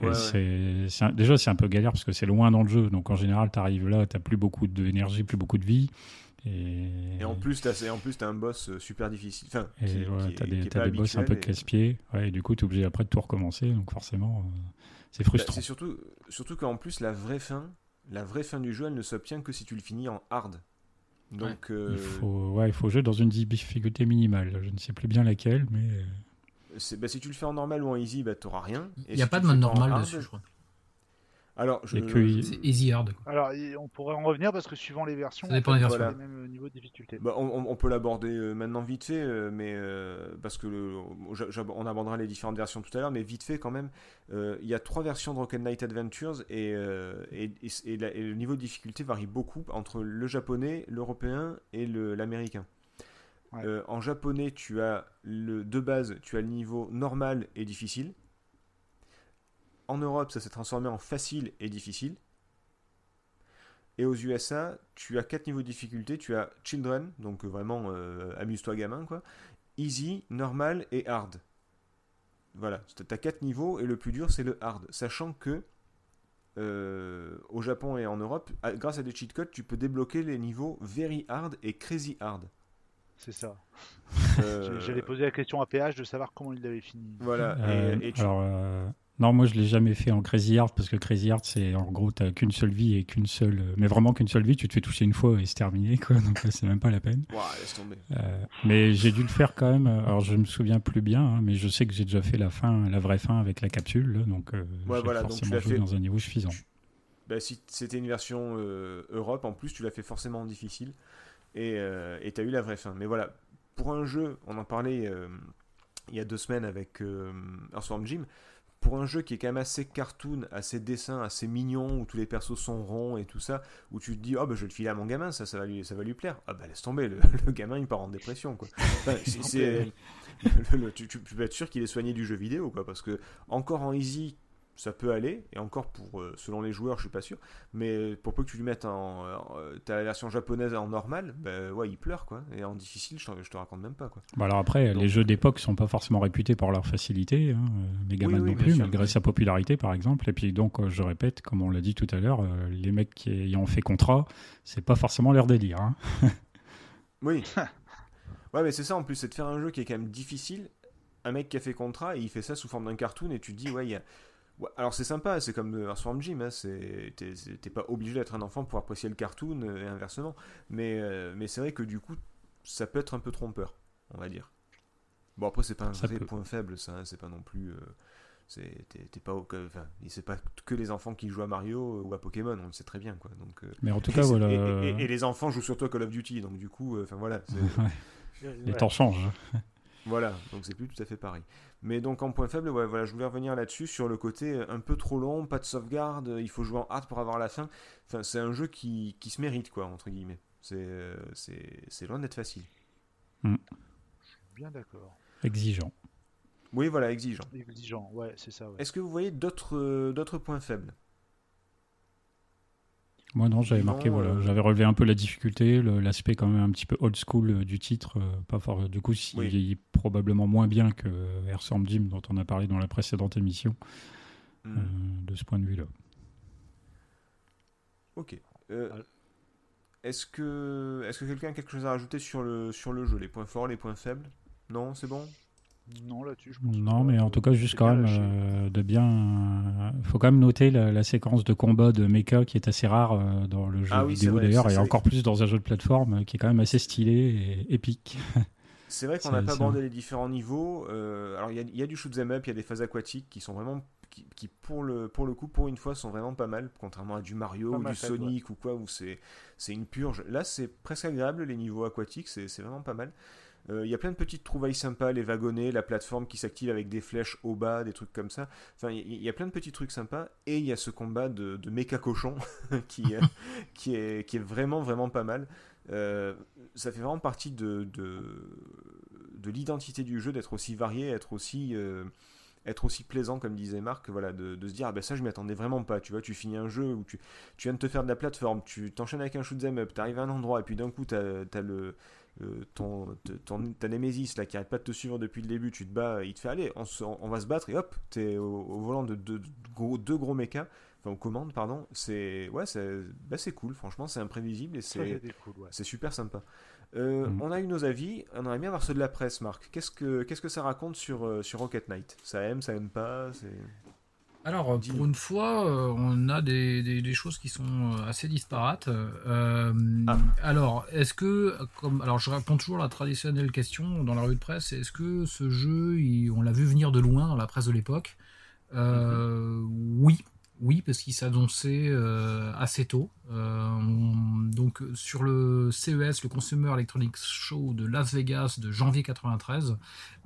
déjà, c'est un peu galère parce que c'est loin dans le jeu. Donc en général, tu arrives là, tu plus beaucoup d'énergie, plus beaucoup de vie. Et, en plus, tu as, un boss euh, super difficile. Enfin, tu as des, des boss un peu casse-pied. Ouais, et du coup, tu es obligé après de tout recommencer. Donc forcément, euh, c'est bah, frustrant. c'est surtout, surtout qu'en plus, la vraie fin, la vraie fin du jeu, elle ne s'obtient que si tu le finis en hard. Donc, euh, Il, faut, ouais, il faut jouer dans une difficulté minimale. Je ne sais plus bien laquelle, mais. c'est- bah, si tu le fais en normal ou en easy, bah, t'auras rien. Et Il n'y a si pas tu de mode normal dessus, je crois. Alors, je, Et que- C'est easy hard. quoi. Alors, on pourrait en revenir parce que suivant les versions, Ça dépend des versions. les mêmes niveaux de difficulté. Bah, on, peut l'aborder euh, maintenant vite fait, euh, mais euh, parce que le- on abordera les différentes versions tout à l'heure, mais vite fait quand même. euh, Il y a trois versions de Rocket Knight Adventures et, euh, et, et- et la- et le niveau de difficulté varie beaucoup entre le japonais, l'européen et le- l'américain. Ouais. Euh, en japonais, tu as le de base, tu as le niveau normal et difficile. En Europe, ça s'est transformé en facile et difficile. Et aux USA, tu as quatre niveaux de difficulté. Tu as Children, donc euh, vraiment euh, amuse-toi gamin, quoi. Easy, normal et hard. Voilà, tu as quatre niveaux et le plus dur c'est le hard. Sachant que euh, au Japon et en Europe, à- grâce à des cheat codes, tu peux débloquer les niveaux very hard et crazy hard. C'est ça. Euh, [laughs] J'allais poser la question à PH de savoir comment il l'avait fini. Voilà, Euh, et, et tu- Alors, euh, non, moi je l'ai jamais fait en Crazy Heart parce que Crazy Heart, c'est en gros, t'as qu'une seule vie et qu'une seule. euh, Mais vraiment qu'une seule vie, tu te fais toucher une fois et c'est terminé, [laughs] quoi. Donc c'est même pas la peine. Ouah, laisse tomber. Euh, mais j'ai dû le faire quand même. Alors, je me souviens plus bien, hein, mais je sais que j'ai déjà fait la fin, la vraie fin avec la capsule. donc, euh, Ouais, voilà, donc forcément tu l'as joué fait- dans un niveau suffisant. Bah, si c'était une version euh, Europe, en plus, tu l'as fait forcément en difficile. Et euh, t'as eu la vraie fin. Mais voilà, pour un jeu, on en parlait euh, il y a deux semaines avec euh, Earthworm Jim. Pour un jeu qui est quand même assez cartoon, assez dessin, assez mignon, où tous les persos sont ronds et tout ça, où tu te dis, oh bah je vais le filer à mon gamin, ça, ça, va, lui, ça va lui plaire. Ah bah laisse tomber, le, [laughs] le gamin il part en dépression quoi. Enfin, [laughs] [laughs] le- le- tu, tu peux être sûr qu'il est soigné du jeu vidéo quoi, parce que encore en easy, ça peut aller, et encore pour euh, selon les joueurs, je suis pas sûr, mais pour peu que tu lui mettes en. euh, T'as la version japonaise en normal, bah ouais, il pleure quoi, et en difficile, je, je te raconte même pas quoi. Bon, alors après, Donc- les jeux d'époque sont pas forcément réputés pour leur facilité. Hein. euh, Megaman Oui, oui, non plus, sûr. malgré sa popularité par exemple. Et puis donc, euh, je répète, comme on l'a dit tout à l'heure, euh, les mecs qui ayant fait contrat, c'est pas forcément leur délire. hein. Oui. [laughs] ouais, mais c'est ça en plus, c'est de faire un jeu qui est quand même difficile. Un mec qui a fait contrat et il fait ça sous forme d'un cartoon et tu te dis, ouais, il y a. Ouais, alors c'est sympa, c'est comme Earthworm Jim, hein, c'est- t'es pas obligé d'être un enfant pour apprécier le cartoon euh, et inversement. Mais, euh, mais c'est vrai que du coup, ça peut être un peu trompeur, on va dire. Bon, après, c'est pas un Ça vrai peut. point faible, ça, hein, c'est pas non plus. euh, c'est pas enfin, c'est pas que les enfants qui jouent à Mario euh, ou à Pokémon, on le sait très bien, quoi. Donc, euh, Mais en tout et cas, voilà. et- et- et les enfants jouent surtout à Call of Duty, donc du coup, euh, enfin voilà. [laughs] Ouais, les temps changent. Voilà, donc c'est plus tout à fait pareil. Mais donc en point faible, ouais, voilà, je voulais revenir là-dessus sur le côté euh, un peu trop long, pas de sauvegarde, euh, il faut jouer en hard pour avoir la fin. Enfin, c'est un jeu qui, qui se mérite, quoi, entre guillemets. C'est euh, c'est c'est loin d'être facile. Bien d'accord. Exigeant. Oui, voilà, exigeant. Exigeant, ouais, c'est ça. Ouais. Est-ce que vous voyez d'autres euh, d'autres points faibles? Moi, non, j'avais Non, marqué, voilà, euh, j'avais relevé un peu la difficulté, l'aspect quand même un petit peu old school euh, du titre. euh, pas fort, du coup, s'il Oui. vieillit probablement moins bien que Earthworm Jim, dont on a parlé dans la précédente émission, Hmm, de ce point de vue-là. Ok. Est-ce que, est que quelqu'un a quelque chose à rajouter sur le, sur le jeu? Les points forts, les points faibles? Non, c'est bon? Non, là-dessus, je pense. Non, pas. mais en tout cas, juste quand même euh, de bien. Il faut quand même noter la, la séquence de combat de mecha qui est assez rare euh, dans le jeu Ah oui, vidéo d'ailleurs, et encore plus dans un jeu de plateforme euh, qui est quand même assez stylé et épique. [laughs] C'est vrai qu'on n'a pas abordé les différents niveaux. euh, alors il y a, il y a du shoot 'em up, il y a des phases aquatiques qui sont vraiment, qui, qui, pour le pour le coup, pour une fois, sont vraiment pas mal, contrairement à du Mario Pas ou du fait, Sonic ou quoi où c'est c'est une purge. Là, c'est presque agréable les niveaux aquatiques, c'est c'est vraiment pas mal. Euh, Il y a plein de petites trouvailles sympas, les wagonnets, la plateforme qui s'active avec des flèches au bas, des trucs comme ça. Enfin, il y, a plein de petits trucs sympas. Et il y a ce combat de, de méca cochon [laughs] qui, euh, [laughs] qui, est, qui est vraiment, vraiment pas mal. Euh, ça fait vraiment partie de, de, de l'identité du jeu d'être aussi varié, être aussi, euh, être aussi plaisant, comme disait Marc, voilà, de, de se dire, ah ben ça je m'y attendais vraiment pas, tu vois, tu finis un jeu où tu, tu viens de te faire de la plateforme, tu t'enchaînes avec un shoot 'em up, t'arrives à un endroit, et puis d'un coup t'as as le... euh, ton, ton, ta Nemesis là qui arrête pas de te suivre depuis le début, tu te bats, il te fait allez, on, se- on va se battre et hop, t'es au, au volant de deux de gros, gros mechas, enfin aux commandes pardon, c'est ouais c'est bah, c'est cool, franchement c'est imprévisible et c'est cool, ouais. super sympa. Euh, Mhm. On a eu nos avis, on aimerait bien voir ceux de la presse, Marc. Qu'est-ce que, qu'est-ce que ça raconte sur, euh, sur Rocket Knight? Ça aime, ça aime pas c'est... Alors, Dis-nous. pour une fois, euh, on a des, des- des choses qui sont euh, assez disparates. Euh, Ah. Alors, est-ce que, comme, alors je réponds toujours à la traditionnelle question dans la revue de presse, est-ce que ce jeu, il- on l'a vu venir de loin dans la presse de l'époque? Euh, Oui, oui, parce qu'il s'annonçait euh, assez tôt. Euh, on- donc, sur le CES, le Consumer Electronics Show de Las Vegas de janvier 93,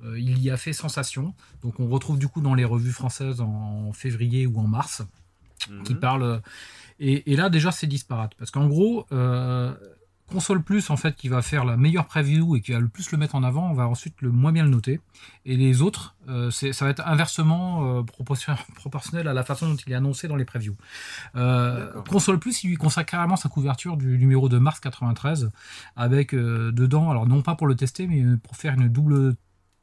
euh, il y a fait sensation. Donc on retrouve du coup dans les revues françaises en février ou en mars qui Mhm. parlent. Et, et là déjà c'est disparate parce qu'en gros euh, console plus en fait qui va faire la meilleure preview et qui va le plus le mettre en avant, on va ensuite le moins bien le noter. Et les autres, euh, ça va être inversement euh, proportion- [laughs] proportionnel à la façon dont il est annoncé dans les previews. Euh, console plus, il lui consacre carrément sa couverture du numéro de mars 93 avec dedans, alors non pas pour le tester, mais pour faire une double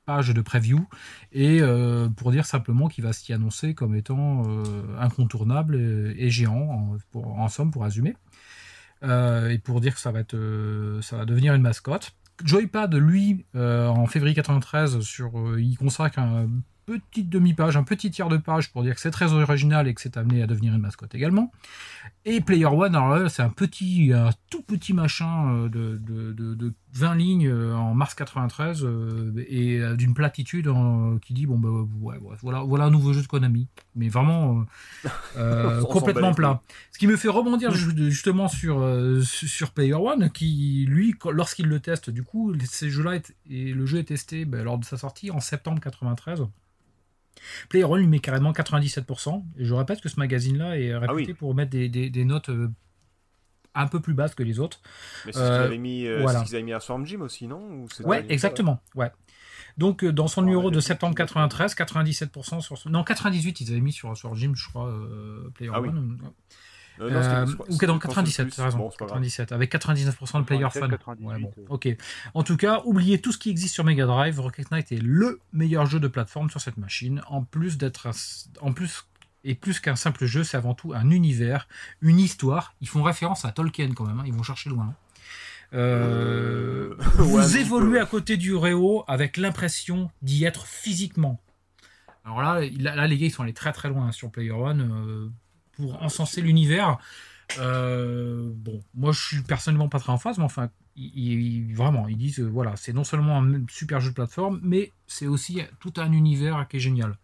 page de preview et euh, pour dire simplement qu'il va s'y annoncer comme étant euh, incontournable et, et géant en, pour- en somme pour résumer Euh, et pour dire que ça va être ça va devenir une mascotte Joypad lui euh, en février 93 sur euh, il consacre un petite demi-page, un petit tiers de page pour dire que c'est très original et que c'est amené à devenir une mascotte également. Et Player One, alors là, c'est un petit, un tout petit machin de 20 lignes euh, en mars 93 euh, et euh, d'une platitude en- qui dit bon bah ouais, voilà, voilà un nouveau jeu de Konami, mais vraiment euh, [laughs] complètement plat. Ce qui me fait rebondir ju- justement sur, su- sur Player One, qui lui, lorsqu'il le teste, du coup, ces jeux-là est- et le jeu est testé ben, lors de sa sortie en septembre 93. Player One lui met carrément 97%. Et je répète que ce magazine-là est réputé oui. pour mettre des, des- des notes un peu plus basses que les autres. Mais c'est ce Euh, qu'ils avaient mis, euh, voilà. c'est ce qu'ils avaient mis à Swarm Gym aussi, non Ou Ouais, exactement. Ouais. Donc, euh, dans son Ah, numéro de septembre compris. 93, 97% sur. Non, 98, ils avaient mis sur, sur Jim, je crois, euh, Player Ah oui. One. Euh, non, Euh, c'est pas- ou dans Console 97, Plus. t'as raison. Bon, c'est pas grave. 97, avec 99% de player 97, fun. 98, Ouais, bon, euh. ok. En tout cas, oubliez tout ce qui existe sur Mega Drive. Rocket Knight est le meilleur jeu de plateforme sur cette machine. En plus d'être, un- en plus et plus qu'un simple jeu, c'est avant tout un univers, une histoire. Ils font référence à Tolkien quand même. hein, Ils vont chercher loin. Euh, Euh, [laughs] vous ouais, évoluez à côté du Réo avec l'impression d'y être physiquement. Alors là, là, les gars, ils sont allés très très loin hein, sur Player One euh, pour encenser l'univers. Euh, bon, moi je suis personnellement pas très en phase, mais enfin, ils, ils- vraiment, ils disent voilà, c'est non seulement un super jeu de plateforme, mais c'est aussi tout un univers qui est génial.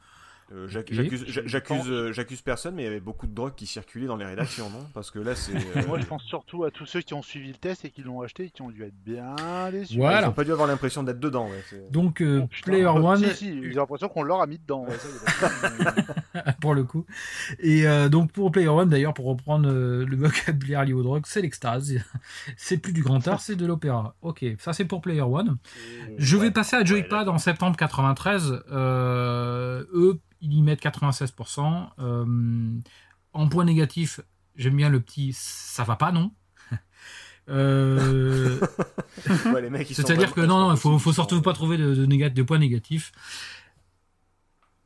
Euh. J'accuse euh, j'accuse personne, mais il y avait beaucoup de drogue qui circulait dans les rédactions, non? Parce que là, c'est. euh, [laughs] Moi, je pense surtout à tous ceux qui ont suivi le test et qui l'ont acheté et qui ont dû être bien déçus. Voilà. Ils n'ont pas dû avoir l'impression d'être dedans. ouais, Donc, euh, Oh, putain. Player One, Si, si, j'ai l'impression qu'on leur a mis dedans. ouais, ça, [laughs] pour le coup. Et euh, donc pour Player One, d'ailleurs, pour reprendre euh, le vocabulaire lié aux drogues, c'est l'extase. [laughs] c'est plus du grand art, c'est de l'opéra. Ok, ça c'est pour Player One. Je vais passer à Joypad en septembre 93. Euh, eux, ils y mettent 96%. Euh, en point négatif, j'aime bien le petit ça va pas, non [laughs] Euh, Ouais, C'est-à-dire que non, non, il faut, faut sont- surtout pas trouver de, de, négat- de points négatifs.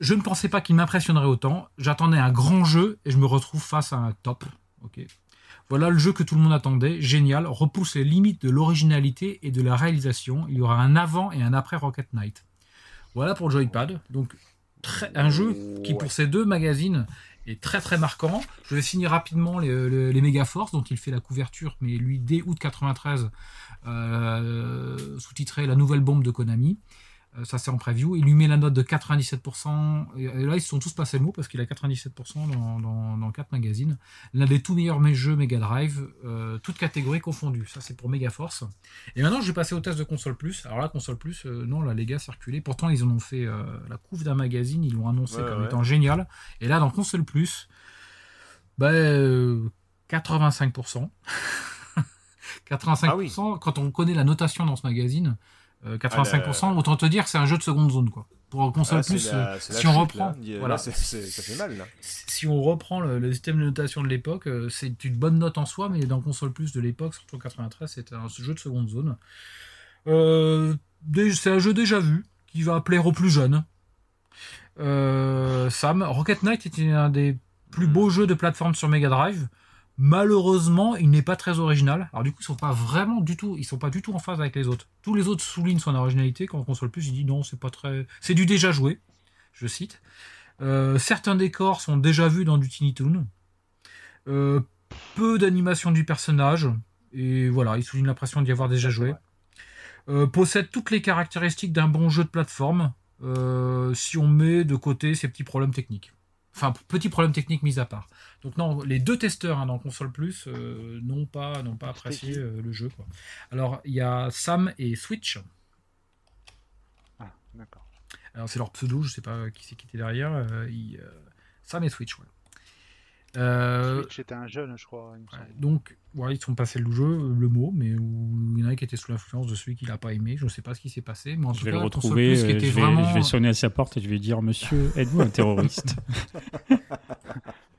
Je ne pensais pas qu'il m'impressionnerait autant. J'attendais un grand jeu et je me retrouve face à un top. Ok. Voilà le jeu que tout le monde attendait. Génial. Repousse les limites de l'originalité et de la réalisation. Il y aura un avant et un après Rocket Knight. Voilà pour Joypad. Donc, très- un jeu qui, pour ces deux magazines, est très très marquant. Je vais signer rapidement les, les, les Megaforce, dont il fait la couverture, mais lui, dès août 93, euh, sous-titré La nouvelle bombe de Konami. Euh, ça, c'est en preview. Il lui met la note de 97%. Et, et là, ils se sont tous passés le mot parce qu'il a 97% dans, dans, dans 4 magazines. L'un des tout meilleurs mes jeux Mega Drive, euh, toutes catégories confondues. Ça, c'est pour Megaforce. Et maintenant, je vais passer au test de console plus. Alors là, console plus, euh, non, là, les gars circulaient. Pourtant, ils en ont fait euh, la couve d'un magazine. Ils l'ont annoncé Ouais, comme ouais. étant génial. Et là, dans console plus, ben, euh, 85%. 85%, [laughs] Ah oui. quand on connaît la notation dans ce magazine, euh, 85%, autant te dire que c'est un jeu de seconde zone. Quoi. Pour console Ah, c'est plus, la- c'est la si on reprend, là. Il y a- voilà. là, c'est- c'est- ça fait mal, là. si on reprend le, le système de notation de l'époque, euh, c'est une bonne note en soi, mais dans console plus de l'époque, surtout en 93, c'était un jeu de seconde zone. Euh, c'est un jeu déjà vu, qui va plaire aux plus jeunes. Euh, Sam, Rocket Knight était un des plus beaux jeux de plateforme sur Mega Drive. Malheureusement, il n'est pas très original. Alors du coup, ils sont pas vraiment du tout, ils sont pas du tout en phase avec les autres. Tous les autres soulignent son originalité. Quand on console plus, il dit non, c'est pas très, c'est du déjà joué. Je cite. Euh, certains décors sont déjà vus dans du Tiny Toon. Euh, peu d'animation du personnage. Et voilà, il souligne l'impression d'y avoir déjà joué. Euh, possède toutes les caractéristiques d'un bon jeu de plateforme. si on met de côté ces petits problèmes techniques. Enfin, petits problèmes techniques mis à part. Donc non, les deux testeurs hein, dans Console Plus euh, n'ont pas, n'ont pas apprécié euh, le jeu. Quoi. Alors, il y a Sam et Switch. Ah, d'accord. Alors c'est leur pseudo, je sais pas qui c'est qui était derrière. euh, Sam et Switch, ouais. Switch était un jeune, je crois. ouais, donc, voilà, ils sont passés le jeu, le mot, mais où il y en a qui était sous l'influence de celui qu'il n'a pas aimé. Je ne sais pas ce qui s'est passé, mais en Je tout vais cas, le Console retrouver, Plus, qui euh, était je vais, vraiment... je vais sonner à sa porte et je vais dire Monsieur, [laughs] êtes-vous un terroriste?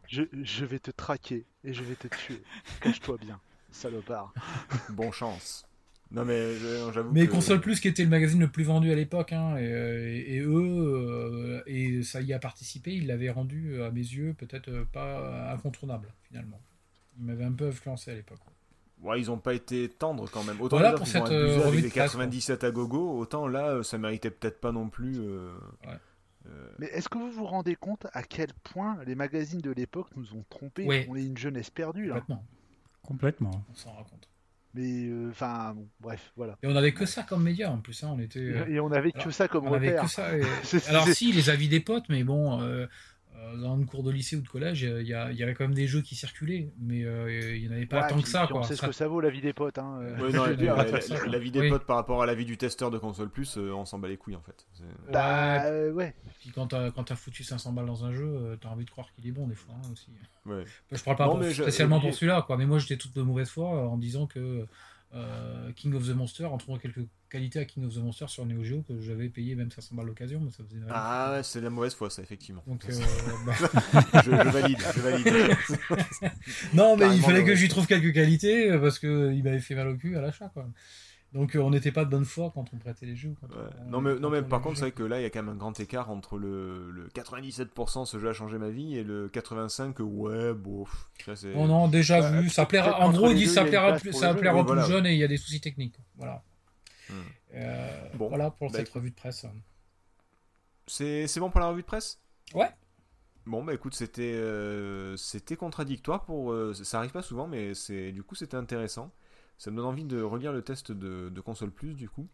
Je, je vais te traquer et je vais te tuer. Cache-toi bien, salopard. [laughs] Bon chance. Non mais j'avoue Mais que- Console Plus, qui était le magazine le plus vendu à l'époque, hein, et, euh, et- et eux, euh, et ça y a participé, ils l'avaient rendu, à mes yeux, peut-être pas incontournable, finalement. Ils m'avaient un peu influencé à l'époque. Ouais, ils ont pas été tendres quand même. Autant Voilà dire pour cette, abusé euh, avec revue les de presse, quoi. 97 à gogo, autant là, euh, ça méritait peut-être pas non plus. euh, Ouais. euh, Mais est-ce que vous vous rendez compte à quel point les magazines de l'époque nous ont trompés? Ouais. On est une jeunesse perdue là. Complètement, Complètement. on s'en rend compte. Mais euh, enfin, bon, bref, voilà. Et on avait que ça comme média, en plus, hein, on était... euh, Et on avait que alors, ça comme On avait repère. que ça. et- [laughs] C'est- Alors si, les avis des potes, mais bon, dans une cours de lycée ou de collège, il y, avait quand même des jeux qui circulaient, mais euh, il n'y en avait pas Ouais, tant puis- que ça. Quoi. On sait ce que ça vaut la vie des potes. Hein. euh. [laughs] ouais, non, la, vie des Oui. potes par rapport à la vie du testeur de console plus, euh, on s'en bat les couilles en fait. Bah Ouais, euh, ouais. puis quand t'as foutu 500 balles dans un jeu, euh, t'as envie de croire qu'il est bon des fois hein, aussi. Ouais. Je parle pas Non, pour- je- spécialement euh, pour celui-là, quoi. Mais moi j'étais toute de mauvaise foi euh, en disant que euh, King of the Monster, en trouvant quelques qualités à King of the Monster sur Neo Geo que j'avais payé même 500 balles l'occasion, mais ça faisait. Ah ouais, c'est de la mauvaise foi ça, effectivement. Donc, euh, bah, [laughs] je, je valide, je valide. [laughs] Non, mais il fallait que je lui trouve quelques qualités parce que il m'avait fait mal au cul à l'achat, quoi. Donc euh, on n'était pas de bonne foi quand on prêtait les jeux. quand Ouais. on- Non mais, non mais on par contre, c'est vrai que là, il y a quand même un grand écart entre le, le 97% ce jeu a changé ma vie et le 85% ouais, c'est... Oh non, déjà Bah, vu, ça plaira. En gros, ils disent ça a plaira, plus- ça jeu, plaira aux voilà. plus jeunes et il y a des soucis techniques. Voilà. Hmm. Euh, Bon. Voilà pour Bah, cette revue de presse. C'est, bon pour la revue de presse? Ouais. Bon bah écoute, c'était, euh, c'était contradictoire pour... ça arrive pas souvent, mais c'est, du coup c'était intéressant. Ça me donne envie de relire le test de, de console plus du coup.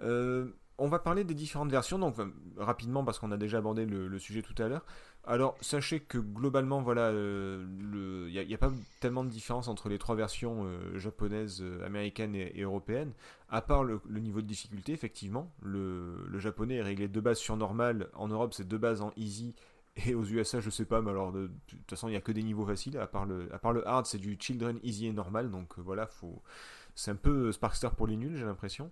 Euh, on va parler des différentes versions, donc enfin, rapidement parce qu'on a déjà abordé le, sujet tout à l'heure. Alors sachez que globalement, voilà, euh, il n'y a, pas tellement de différence entre les trois versions euh, japonaises, euh, américaines et, européennes, à part le, niveau de difficulté, effectivement. Le, le japonais est réglé de base sur normal, en Europe c'est deux bases en easy, et aux USA je sais pas, mais alors de, toute façon il n'y a que des niveaux faciles, à part le, à part le hard c'est du children easy et normal, donc euh, voilà, faut... c'est un peu Sparkstar pour les nuls j'ai l'impression.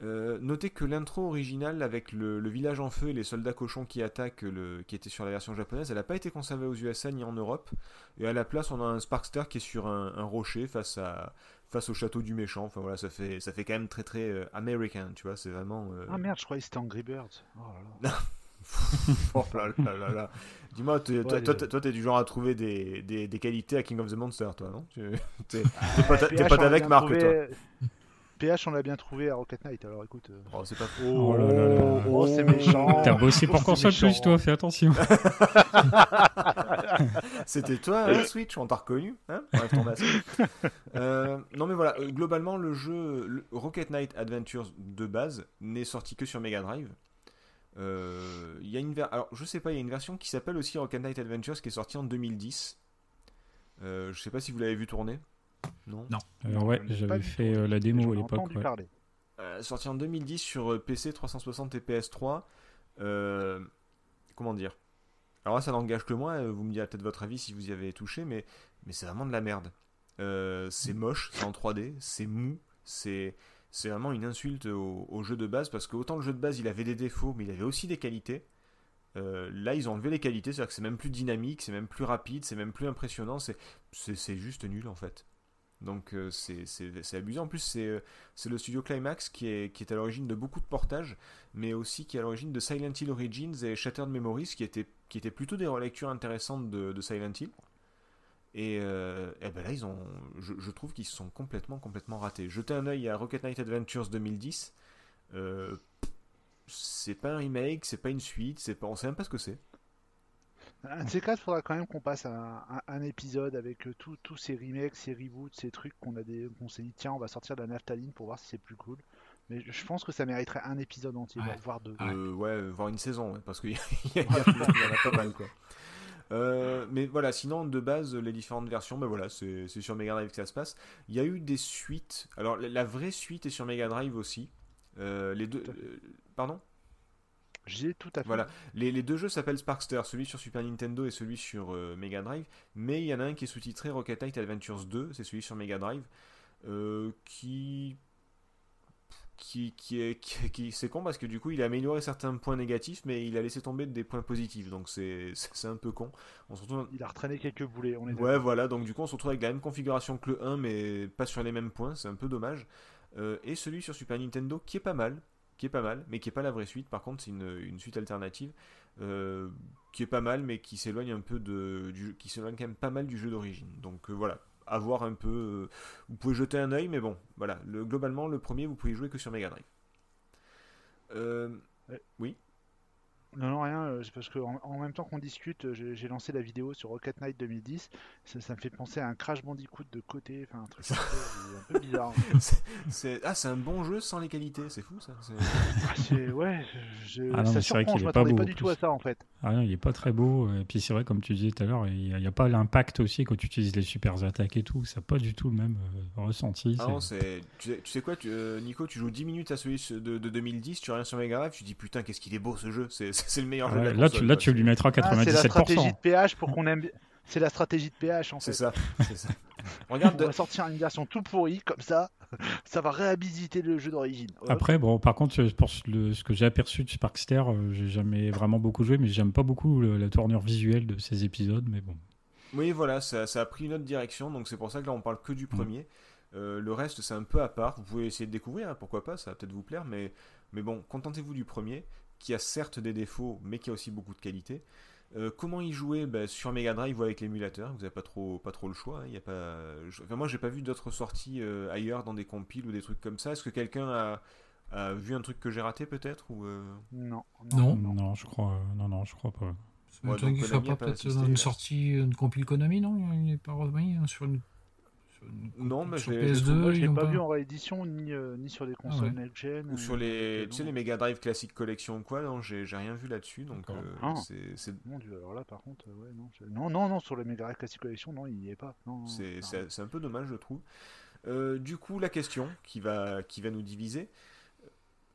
Euh, notez que l'intro originale avec le, le village en feu et les soldats cochons qui attaquent, le, qui était sur la version japonaise, elle n'a pas été conservée aux USA ni en Europe. Et à la place, on a un Sparkster qui est sur un, un rocher face, à, face au château du méchant. Enfin voilà, ça fait, ça fait quand même très très euh, American, tu vois. C'est vraiment. euh, Ah merde, je croyais que c'était Angry Birds. Oh là là. [laughs] [laughs] oh là là là là. Dis-moi, toi, Ouais, toi, les- t'es- toi, t'es du genre à trouver des, des, des qualités à King of the Monster, toi, non? Tu- [laughs] T'es Ah, pas, l'a avec Marc, trouvé- toi. PH, on l'a bien trouvé à Rocket Knight, alors écoute. euh, Oh, c'est pas faux. Oh là là là. Oh, c'est méchant. T'as bossé pour console méchant. plus, toi, fais attention. [laughs] C'était toi, hein, Switch, on t'a reconnu, hein? Enlève ton masque. Euh, non mais voilà, euh, globalement le jeu le Rocket Knight Adventures de base n'est sorti que sur Mega Drive. Euh, Il y a une ver- alors je sais pas, il y a une version qui s'appelle aussi Rocket Knight Adventures qui est sortie en 2010. Euh, je sais pas si vous l'avez vu tourner. Non. Non. Alors ouais, j'avais fait tourner, euh, la démo à l'époque. ouais. Euh, sorti en 2010 sur euh, PC 360 et PS3. Euh, comment dire? Alors là, ça n'engage que moi. Vous me direz peut-être votre avis si vous y avez touché, mais, mais c'est vraiment de la merde. Euh, c'est moche, c'est en 3D, c'est mou, c'est c'est vraiment une insulte au, jeu de base parce que autant le jeu de base il avait des défauts, mais il avait aussi des qualités. Euh, là, ils ont enlevé les qualités, c'est-à-dire que c'est même plus dynamique, c'est même plus rapide, c'est même plus impressionnant, c'est juste nul en fait. Donc euh, c'est abusé. En plus, c'est euh, le studio Climax qui est, à l'origine de beaucoup de portages, mais aussi qui est à l'origine de Silent Hill Origins et Shattered Memories, qui étaient, qui plutôt des relectures intéressantes de Silent Hill. Et, euh, eh ben là, ils ont, je, je trouve qu'ils se sont complètement, complètement ratés. Jetez un œil à Rocket Knight Adventures 2010. euh, c'est pas un remake, c'est pas une suite, c'est pas, on sait même pas ce que c'est. Un de ces quatre, il faudra quand même qu'on passe un, épisode avec euh, tous ces remakes, ces reboots, ces trucs qu'on a des, qu'on s'est dit tiens, on va sortir de la naphtaline pour voir si c'est plus cool. Mais je pense que ça mériterait un épisode entier, Ouais. voire deux. Ouais. Euh, ouais, voir une saison, parce qu'il y, [laughs] y, y en a [laughs] pas mal, quoi. Euh, mais voilà, sinon de base, les différentes versions, ben voilà, c'est sur Mega Drive que ça se passe. Il y a eu des suites. Alors la, la vraie suite est sur Mega Drive aussi. Euh, les deux, euh, pardon? J'ai tout à fait. Voilà, les, les deux jeux s'appellent Sparkster, celui sur Super Nintendo et celui sur euh, Mega Drive, mais il y en a un qui est sous-titré Rocket Knight Adventures 2, c'est celui sur Mega Drive, euh, qui qui, qui est qui, qui- c'est con parce que du coup il a amélioré certains points négatifs mais il a laissé tomber des points positifs donc c'est c'est un peu con on se retrouve Il a retraîné quelques boulets. On est Ouais, voilà, donc du coup, on se retrouve avec la même configuration que le 1, mais pas sur les mêmes points, c'est un peu dommage. Euh, et celui sur Super Nintendo, qui est pas mal, qui est pas mal, mais qui est pas la vraie suite, par contre, c'est une, une suite alternative, euh, qui est pas mal, mais qui s'éloigne un peu de, du, qui s'éloigne quand même pas mal du jeu d'origine. Donc euh, voilà, à voir un peu, euh, vous pouvez jeter un œil, mais bon, voilà, le, globalement, le premier, vous pouvez jouer que sur Mega Drive. Euh, Non, non, rien. euh, c'est parce que en, en même temps qu'on discute, euh, j'ai lancé la vidéo sur Rocket Knight 2010. Ça, ça me fait penser à un Crash Bandicoot de côté. Enfin, un truc [laughs] un peu, bizarre. [laughs] c'est- c'est- ah, c'est un bon jeu sans les qualités, c'est fou ça. c'est- Ah, c'est- ouais, je, Ah non, ça vrai surprend. qu'il Je est pas m'attendais beau, pas en du tout à ça en fait. Ah non, il est pas très beau. Et puis c'est vrai, comme tu disais tout à l'heure, il n'y a, il y a pas l'impact aussi quand tu utilises les super attaques et tout. Ça n'a pas du tout le même euh, ressenti. Ah non, c'est. Tu sais, tu sais quoi, tu- euh, Nico, tu joues 10 minutes à celui de, de 2010, tu reviens sur Mega Drive, tu dis putain, qu'est-ce qu'il est beau ce jeu, c'est c'est le meilleur jeu de la là, tu, là, tu lui mettras Ah, c'est la stratégie 97%. de PH pour qu'on aime. C'est la stratégie de PH en C'est ça, c'est ça. On Regarde, va sortir une version tout pourrie comme ça, [laughs] ça va réhabiliter le jeu d'origine. Après, bon, par contre, euh, pour ce, le- ce que j'ai aperçu de Sparkster, euh, j'ai jamais vraiment beaucoup joué, mais j'aime pas beaucoup le- la tournure visuelle de ces épisodes. Mais bon, oui, voilà, ça, ça a pris une autre direction, donc c'est pour ça que là on parle que du Mm. premier. Euh, le reste, c'est un peu à part. Vous pouvez essayer de découvrir, hein, pourquoi pas, ça va peut-être vous plaire, mais, mais bon, contentez-vous du premier, qui a certes des défauts, mais qui a aussi beaucoup de qualité. Euh, comment y jouer? Ben, Sur Mega Drive ou avec l'émulateur, vous n'avez pas trop, pas trop le choix. hein, il y a pas... Enfin, moi, j'ai pas vu d'autres sorties euh, ailleurs dans des compiles ou des trucs comme ça. Est-ce que quelqu'un a, a vu un truc que j'ai raté peut-être ou euh, Non. Non? non, je crois, euh, non, non, je crois pas. Ouais, qu'il soit a pas pas peut-être dans une sortie, une compile Konami, non? Il n'est pas remis hein, sur une. Non, mais sur je l'ai- je PS2. Moi, je ils l'ai l'ont pas vu en réédition ni, euh, ni sur des consoles ouais. next-gen. ou sur euh, les, tu sais, les Mega Drive Classic Collection ou quoi Non, j'ai rien vu là-dessus, donc euh, Ah. c'est- c'est Mon dieu, alors là par contre, ouais, non, non, non, non, sur le Mega Drive Classic Collection, non, il n'y est pas. C'est un peu dommage, je trouve. Euh, du coup, la question qui va, qui va nous diviser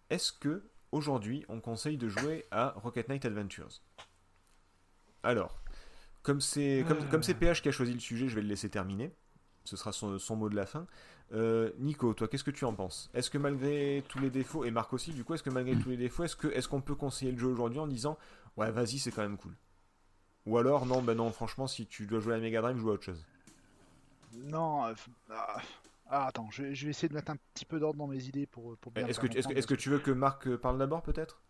est-ce que aujourd'hui on conseille de jouer à Rocket Knight Adventures? Alors, comme c'est comme, comme c'est PH qui a choisi le sujet, je vais le laisser terminer. Ce sera son, son mot de la fin. Euh, Nico, toi, qu'est-ce que tu en penses? Est-ce que malgré tous les défauts, et Marc aussi, du coup, est-ce que malgré tous les défauts, est-ce qu'on peut conseiller le jeu aujourd'hui en disant ouais, vas-y, c'est quand même cool? Ou alors non, ben non, franchement, si tu dois jouer à la Mega Drive, joue à autre chose. Non, euh, ah, ah, attends, je, vais- je vais essayer de mettre un petit peu d'ordre dans mes idées pour, pour bien. Est-ce que, tu veux que Marc parle d'abord peut-être?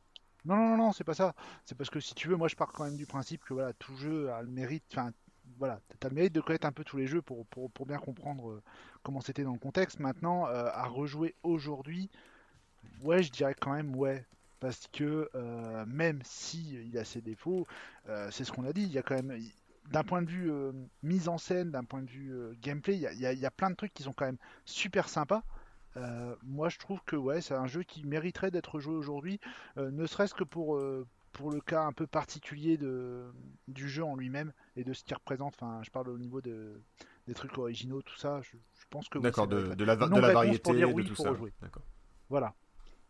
Non, non, non, non, c'est pas ça. C'est parce que si tu veux, moi je pars quand même du principe que voilà, tout jeu a le mérite, enfin, voilà, t'as le mérite de connaître un peu tous les jeux pour, bien comprendre euh, comment c'était dans le contexte. Maintenant, euh, à rejouer aujourd'hui, ouais, je dirais quand même ouais. Parce que euh, même si il a ses défauts, c'est ce qu'on a dit, il y a quand même, d'un point de vue mise en scène, d'un point de vue gameplay, il y a, y a- plein de trucs qui sont quand même super sympas. Moi, je trouve que ouais, c'est un jeu qui mériterait d'être joué aujourd'hui, ne serait-ce que pour, pour le cas un peu particulier de, du jeu en lui-même et de ce qu'il représente. Enfin, je parle au niveau de, des trucs originaux, tout ça. Je, je pense que oui, D'accord, de, de la, de la variété, dire de oui, tout ça. Voilà.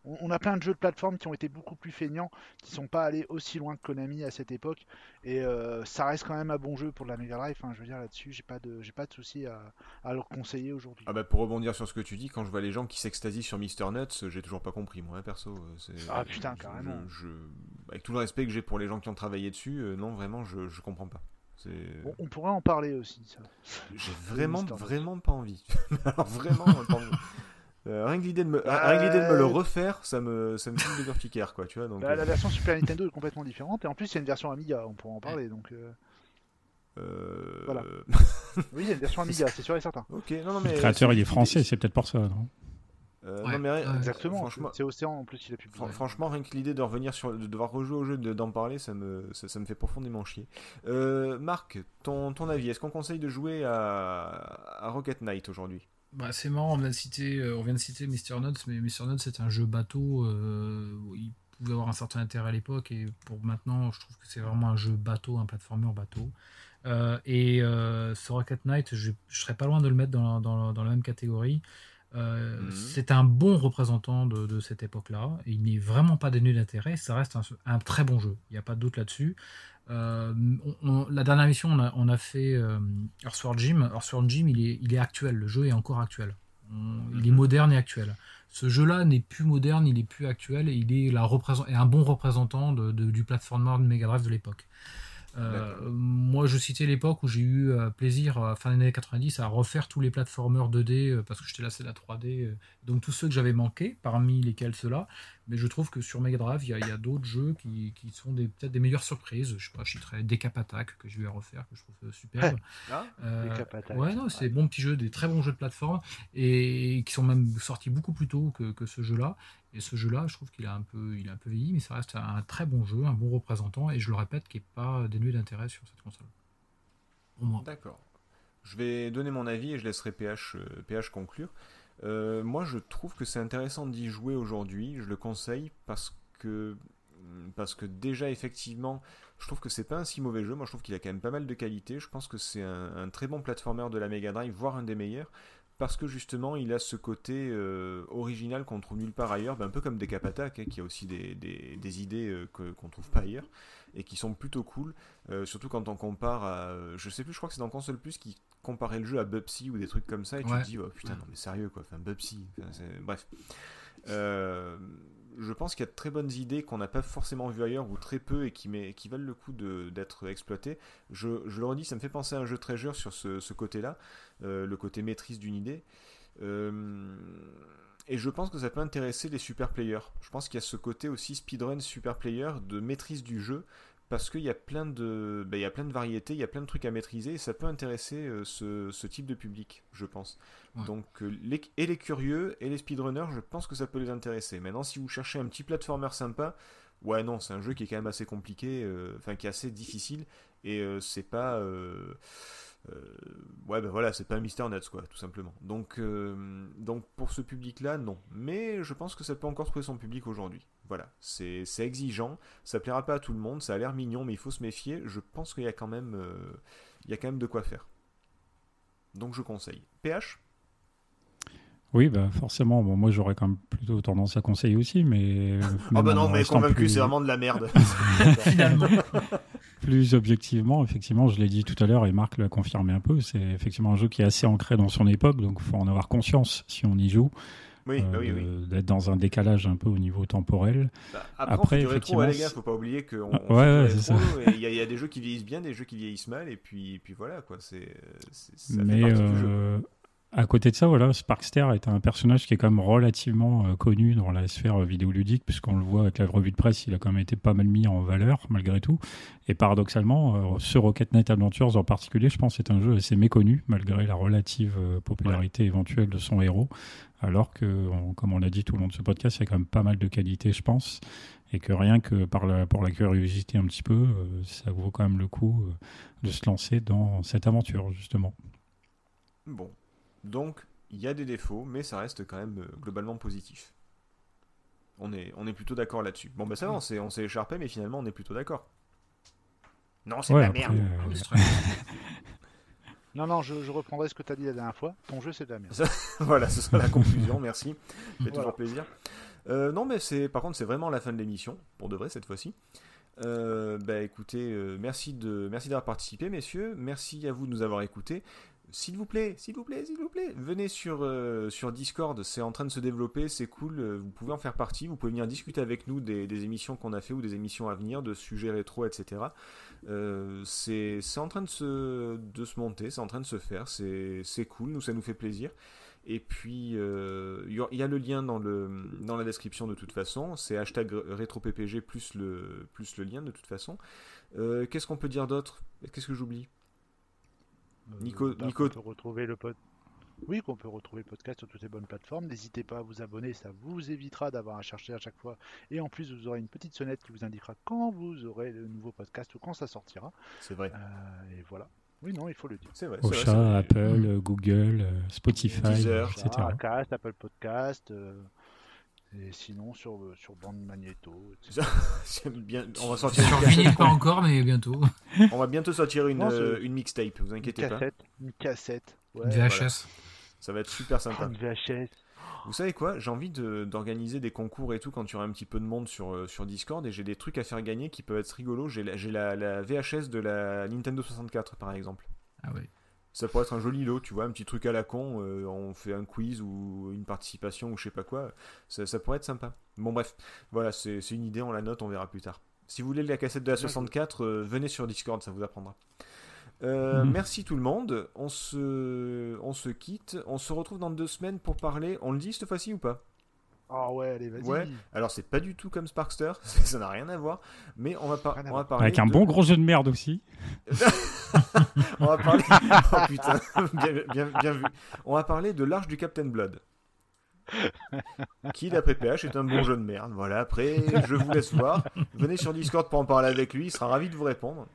On, on a plein de jeux de plateforme qui ont été beaucoup plus feignants, qui sont pas allés aussi loin que Konami à cette époque, et euh, ça reste quand même un bon jeu pour la Mega Drive. Enfin, je veux dire là-dessus, j'ai pas de, j'ai pas de souci à, à le conseiller aujourd'hui. Ah bah pour rebondir sur ce que tu dis, quand je vois les gens qui s'extasient sur Mister Nuts, j'ai toujours pas compris moi hein, perso. euh, c'est- Ah, putain, carrément. Je, je- avec tout le respect que j'ai pour les gens qui ont travaillé dessus, euh, non vraiment je, je comprends pas. On, on pourrait en parler aussi. Ça. J'ai vraiment vraiment pas envie. [laughs] Alors vraiment pas envie. Euh, rien que l'idée de me rien que l'idée de me le refaire, ça me ça me file des urticaires quoi, tu vois. Donc, Bah, la euh, version Super [laughs] Nintendo est complètement différente, et en plus il y a une version Amiga, on pourra en parler. Donc, euh, euh, Voilà. [laughs] oui, il y a une version Amiga, c'est sûr et certain. Ok, non non mais le créateur, il est français, c'est peut-être pour ça. Non? Euh, Ouais, non, mais rien- ouais. Exactement. Franchement, C'est Océan en plus, il a publié. Fran- Franchement, rien que l'idée de revenir sur, de devoir rejouer au jeu, de- d'en parler, ça me, ça, ça me fait profondément chier. Euh, Marc, ton, ton avis, est-ce qu'on conseille de jouer à, à Rocket Knight aujourd'hui? Bah, c'est marrant, on vient de citer, euh, on vient de citer Mr. Nuts, mais Mr. Nuts c'est un jeu bateau. euh, il pouvait avoir un certain intérêt à l'époque, et pour maintenant, je trouve que c'est vraiment un jeu bateau, un platformer bateau. Euh, et euh, ce Rocket Knight, je, je serais pas loin de le mettre dans, dans- dans la même catégorie. Euh, Mhm. C'est un bon représentant de, de cette époque-là. Il n'est vraiment pas dénué d'intérêt. Ça reste un, un très bon jeu. Il n'y a pas de doute là-dessus. Euh, on- on- la dernière mission, on a, on a fait euh, Earthworld Jim. Earthworld Jim, il est, il est actuel. Le jeu est encore actuel. On- il est Mhm. moderne et actuel. Ce jeu-là n'est plus moderne, il est plus actuel et il est, la représent- est un bon représentant de- de- du platformer de Mega Drive de l'époque. Euh, moi, je citais l'époque où j'ai eu euh, plaisir, à fin des années 90, à refaire tous les platformers 2D euh, parce que j'étais lassé de la 3D. euh, donc, tous ceux que j'avais manqués, parmi lesquels ceux-là. Mais je trouve que sur Mega Drive, il y a, d'autres jeux qui, qui sont peut-être des meilleures surprises. Je sais pas, je citerai Decap Attack que je vais refaire, que je trouve euh, superbe. Ah, Euh, ouais, non, c'est des bons petits jeux, des très bons jeux de plateforme et qui sont même sortis beaucoup plus tôt que, que ce jeu-là. Et ce jeu-là, je trouve qu'il a un peu, il a un peu vieilli, mais ça reste un très bon jeu, un bon représentant, et je le répète, qui est pas dénué d'intérêt sur cette console. Pour moi. D'accord. Je vais donner mon avis et je laisserai PH, euh, PH conclure. Euh, moi, je trouve que c'est intéressant d'y jouer aujourd'hui. Je le conseille parce que, parce que déjà, effectivement, je trouve que c'est pas un si mauvais jeu. Moi, je trouve qu'il a quand même pas mal de qualité. Je pense que c'est un, un très bon platformer de la Mega Drive, voire un des meilleurs. Parce que justement, il a ce côté euh, original qu'on trouve nulle part ailleurs, ben, un peu comme des Attack, hein, qui a aussi des, des- des idées euh, que- qu'on trouve pas ailleurs et qui sont plutôt cool. Euh, surtout quand on compare à. Je sais plus, je crois que c'est dans Console Plus qui comparait le jeu à Bubsy ou des trucs comme ça, et tu te dis, oh, putain, non mais sérieux quoi, enfin Bubsy. Enfin, Bref. Je pense qu'il y a de très bonnes idées qu'on n'a pas forcément vues ailleurs ou très peu et qui, valent le coup d'être exploitées. Je, le redis, ça me fait penser à un jeu Treasure sur ce, ce côté-là, euh, le côté maîtrise d'une idée. Euh, et je pense que ça peut intéresser les super players. Je pense qu'il y a ce côté aussi speedrun super player de maîtrise du jeu parce qu'il y a plein de ben, il y a plein de variétés, il y a plein de trucs à maîtriser et ça peut intéresser euh, ce, ce type de public, je pense. Ouais. Donc euh, les, et les curieux et les speedrunners, je pense que ça peut les intéresser. Maintenant, si vous cherchez un petit platformer sympa, ouais non, c'est un jeu qui est quand même assez compliqué, euh, enfin qui est assez difficile et c'est pas ouais ben voilà c'est pas un Mister Nuts quoi tout simplement donc donc pour ce public là non mais je pense que ça peut encore trouver son public aujourd'hui voilà c'est exigeant ça plaira pas à tout le monde ça a l'air mignon mais il faut se méfier je pense qu'il y a quand même euh, il y a quand même de quoi faire donc je conseille PH Oui, bah forcément. Bon, moi, j'aurais quand même plutôt tendance à conseiller aussi, mais. ah bah non mais restant convaincu plus- c'est vraiment de la merde [laughs] Finalement. [laughs] Plus objectivement, effectivement, je l'ai dit tout à l'heure et Marc l'a confirmé un peu, c'est effectivement un jeu qui est assez ancré dans son époque, donc il faut en avoir conscience si on y joue, oui bah euh, oui oui d'être dans un décalage un peu au niveau temporel. Bah, après, Après, du rétro, ouais, les effectivement, gars, faut pas oublier qu'on Ah, on ouais, fait ouais, il y, y a des jeux qui vieillissent bien, des jeux qui vieillissent mal, et puis, et puis voilà, quoi, c'est, c'est- ça fait Mais partie du jeu. À côté de ça, voilà, Sparkster est un personnage qui est quand même relativement euh, connu dans la sphère euh, vidéoludique, puisqu'on le voit avec la revue de presse, il a quand même été pas mal mis en valeur malgré tout. Et paradoxalement, euh, ce Rocket Knight Adventures en particulier, je pense, est un jeu assez méconnu malgré la relative euh, popularité éventuelle de son héros. Alors que, on- comme on l'a dit tout le long de ce podcast, il y a quand même pas mal de qualités, je pense, et que rien que par la, pour la curiosité un petit peu, ça vaut quand même le coup de se lancer dans cette aventure, justement. Bon, donc, il y a des défauts, mais ça reste quand même euh, globalement positif. On est, on est plutôt d'accord là-dessus. Bon, bah ça va, on s'est, on s'est écharpé, mais finalement, on est plutôt d'accord. Non, c'est Ouais, de la après, merde. euh, Ah. [laughs] Non, non, je, je reprendrai ce que tu as dit la dernière fois. Ton jeu, c'est de la merde. [laughs] voilà, ce sera la conclusion, merci. Ça [laughs] fait Voilà. toujours plaisir. Euh, non, mais c'est, par contre, c'est vraiment la fin de l'émission, pour de vrai cette fois-ci. Euh, bah écoutez, euh, merci, de, merci d'avoir participé, messieurs. Merci à vous de nous avoir écoutés. S'il vous plaît, s'il vous plaît, s'il vous plaît, venez sur, euh, Discord, c'est en train de se développer, c'est cool, euh, vous pouvez en faire partie, vous pouvez venir discuter avec nous des, des émissions qu'on a fait ou des émissions à venir, de sujets rétro, etc. Euh, c'est en train de se, monter, c'est en train de se faire, c'est cool, nous ça nous fait plaisir. Et puis, il y a- le lien dans, la description de toute façon. C'est hashtag rétroppg plus le, plus le lien de toute façon. Qu'est-ce qu'on peut dire d'autre? Qu'est-ce que j'oublie? Nico- bah, Nico- retrouver le pod. Oui, qu'on peut retrouver le podcast sur toutes les bonnes plateformes. N'hésitez pas à vous abonner, ça vous évitera d'avoir à chercher à chaque fois. Et en plus, vous aurez une petite sonnette qui vous indiquera quand vous aurez le nouveau podcast ou quand ça sortira. C'est vrai. Euh, et voilà. Oui, non, il faut le dire. C'est vrai. Ocha. Apple, Google, euh, Spotify, Deezer, etc. Acast, Apple Podcast. euh, et sinon, sur, euh, sur bande magnéto. etc. [laughs] J'aime bien. On va sortir Sur une cassette. vinyle, pas encore, mais bientôt. On va bientôt sortir une, Non, euh, une mixtape. Vous Une inquiétez pas. cassette. Une cassette. Ouais, VHS. Ça va être super sympa. une VHS. Vous savez quoi J'ai envie de- d'organiser des concours et tout quand il y aura un petit peu de monde sur, euh, sur Discord et j'ai des trucs à faire gagner qui peuvent être rigolos. J'ai la, j'ai la, la VHS de la Nintendo 64 par exemple. Ah ouais. Ça pourrait être un joli lot, tu vois, un petit truc à la con. euh, on fait un quiz ou une participation ou je sais pas quoi. Ça, ça pourrait être sympa. Bon, bref, voilà, c'est une idée, on la note, on verra plus tard. Si vous voulez la cassette de la 64, euh, venez sur Discord, ça vous apprendra. Euh, Mhm. Merci tout le monde. On se, on se quitte. On se retrouve dans deux semaines pour parler. On le dit cette fois-ci ou pas? Ah ouais, allez, vas-y. Ouais. Alors c'est pas du tout comme Sparkster, [laughs] ça n'a rien à voir. Mais on va, par- on va parler. Avec un de- bon gros jeu de merde aussi. [laughs] [laughs] on va parler. [laughs] Oh putain, [laughs] bien, bien- bien vu. On va parler de l'arche du Captain Blood. Qui, d'après PH, est un bon jeu de merde. Voilà, après, je vous laisse voir. Venez sur Discord pour en parler avec lui, il sera ravi de vous répondre.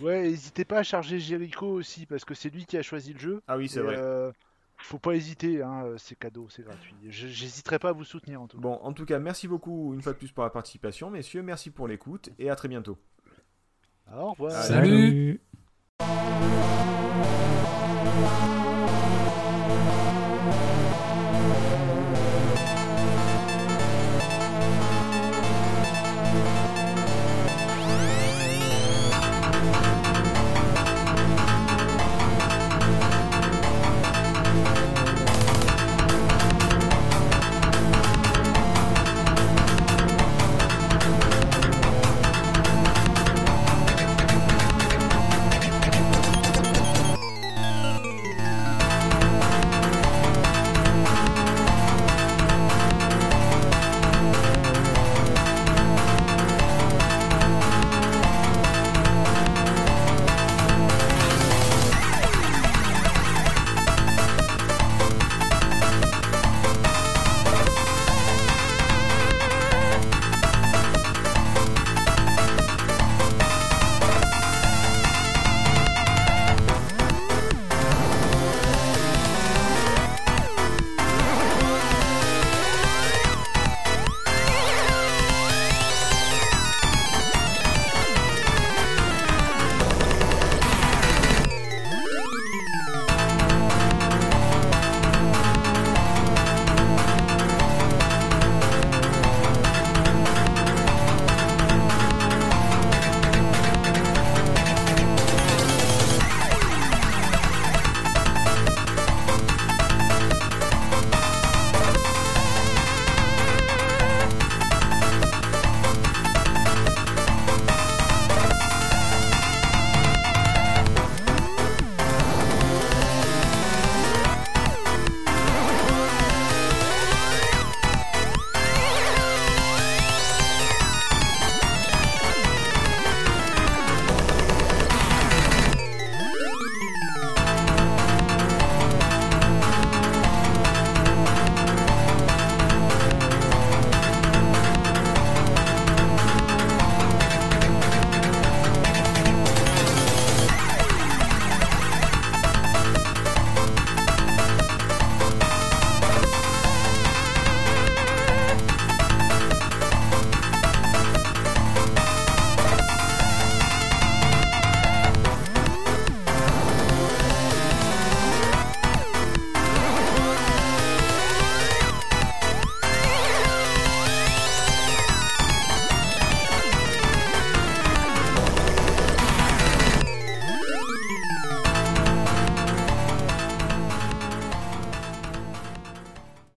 Ouais, n'hésitez pas à charger Jericho aussi, parce que c'est lui qui a choisi le jeu. Ah oui, c'est vrai. euh, faut pas hésiter, hein, c'est cadeau, c'est gratuit. Je- J'hésiterai pas à vous soutenir en tout cas. Bon, en tout cas, merci beaucoup une fois de plus pour la participation, messieurs. Merci pour l'écoute et à très bientôt. Au revoir. Salut. Salut. Thank you.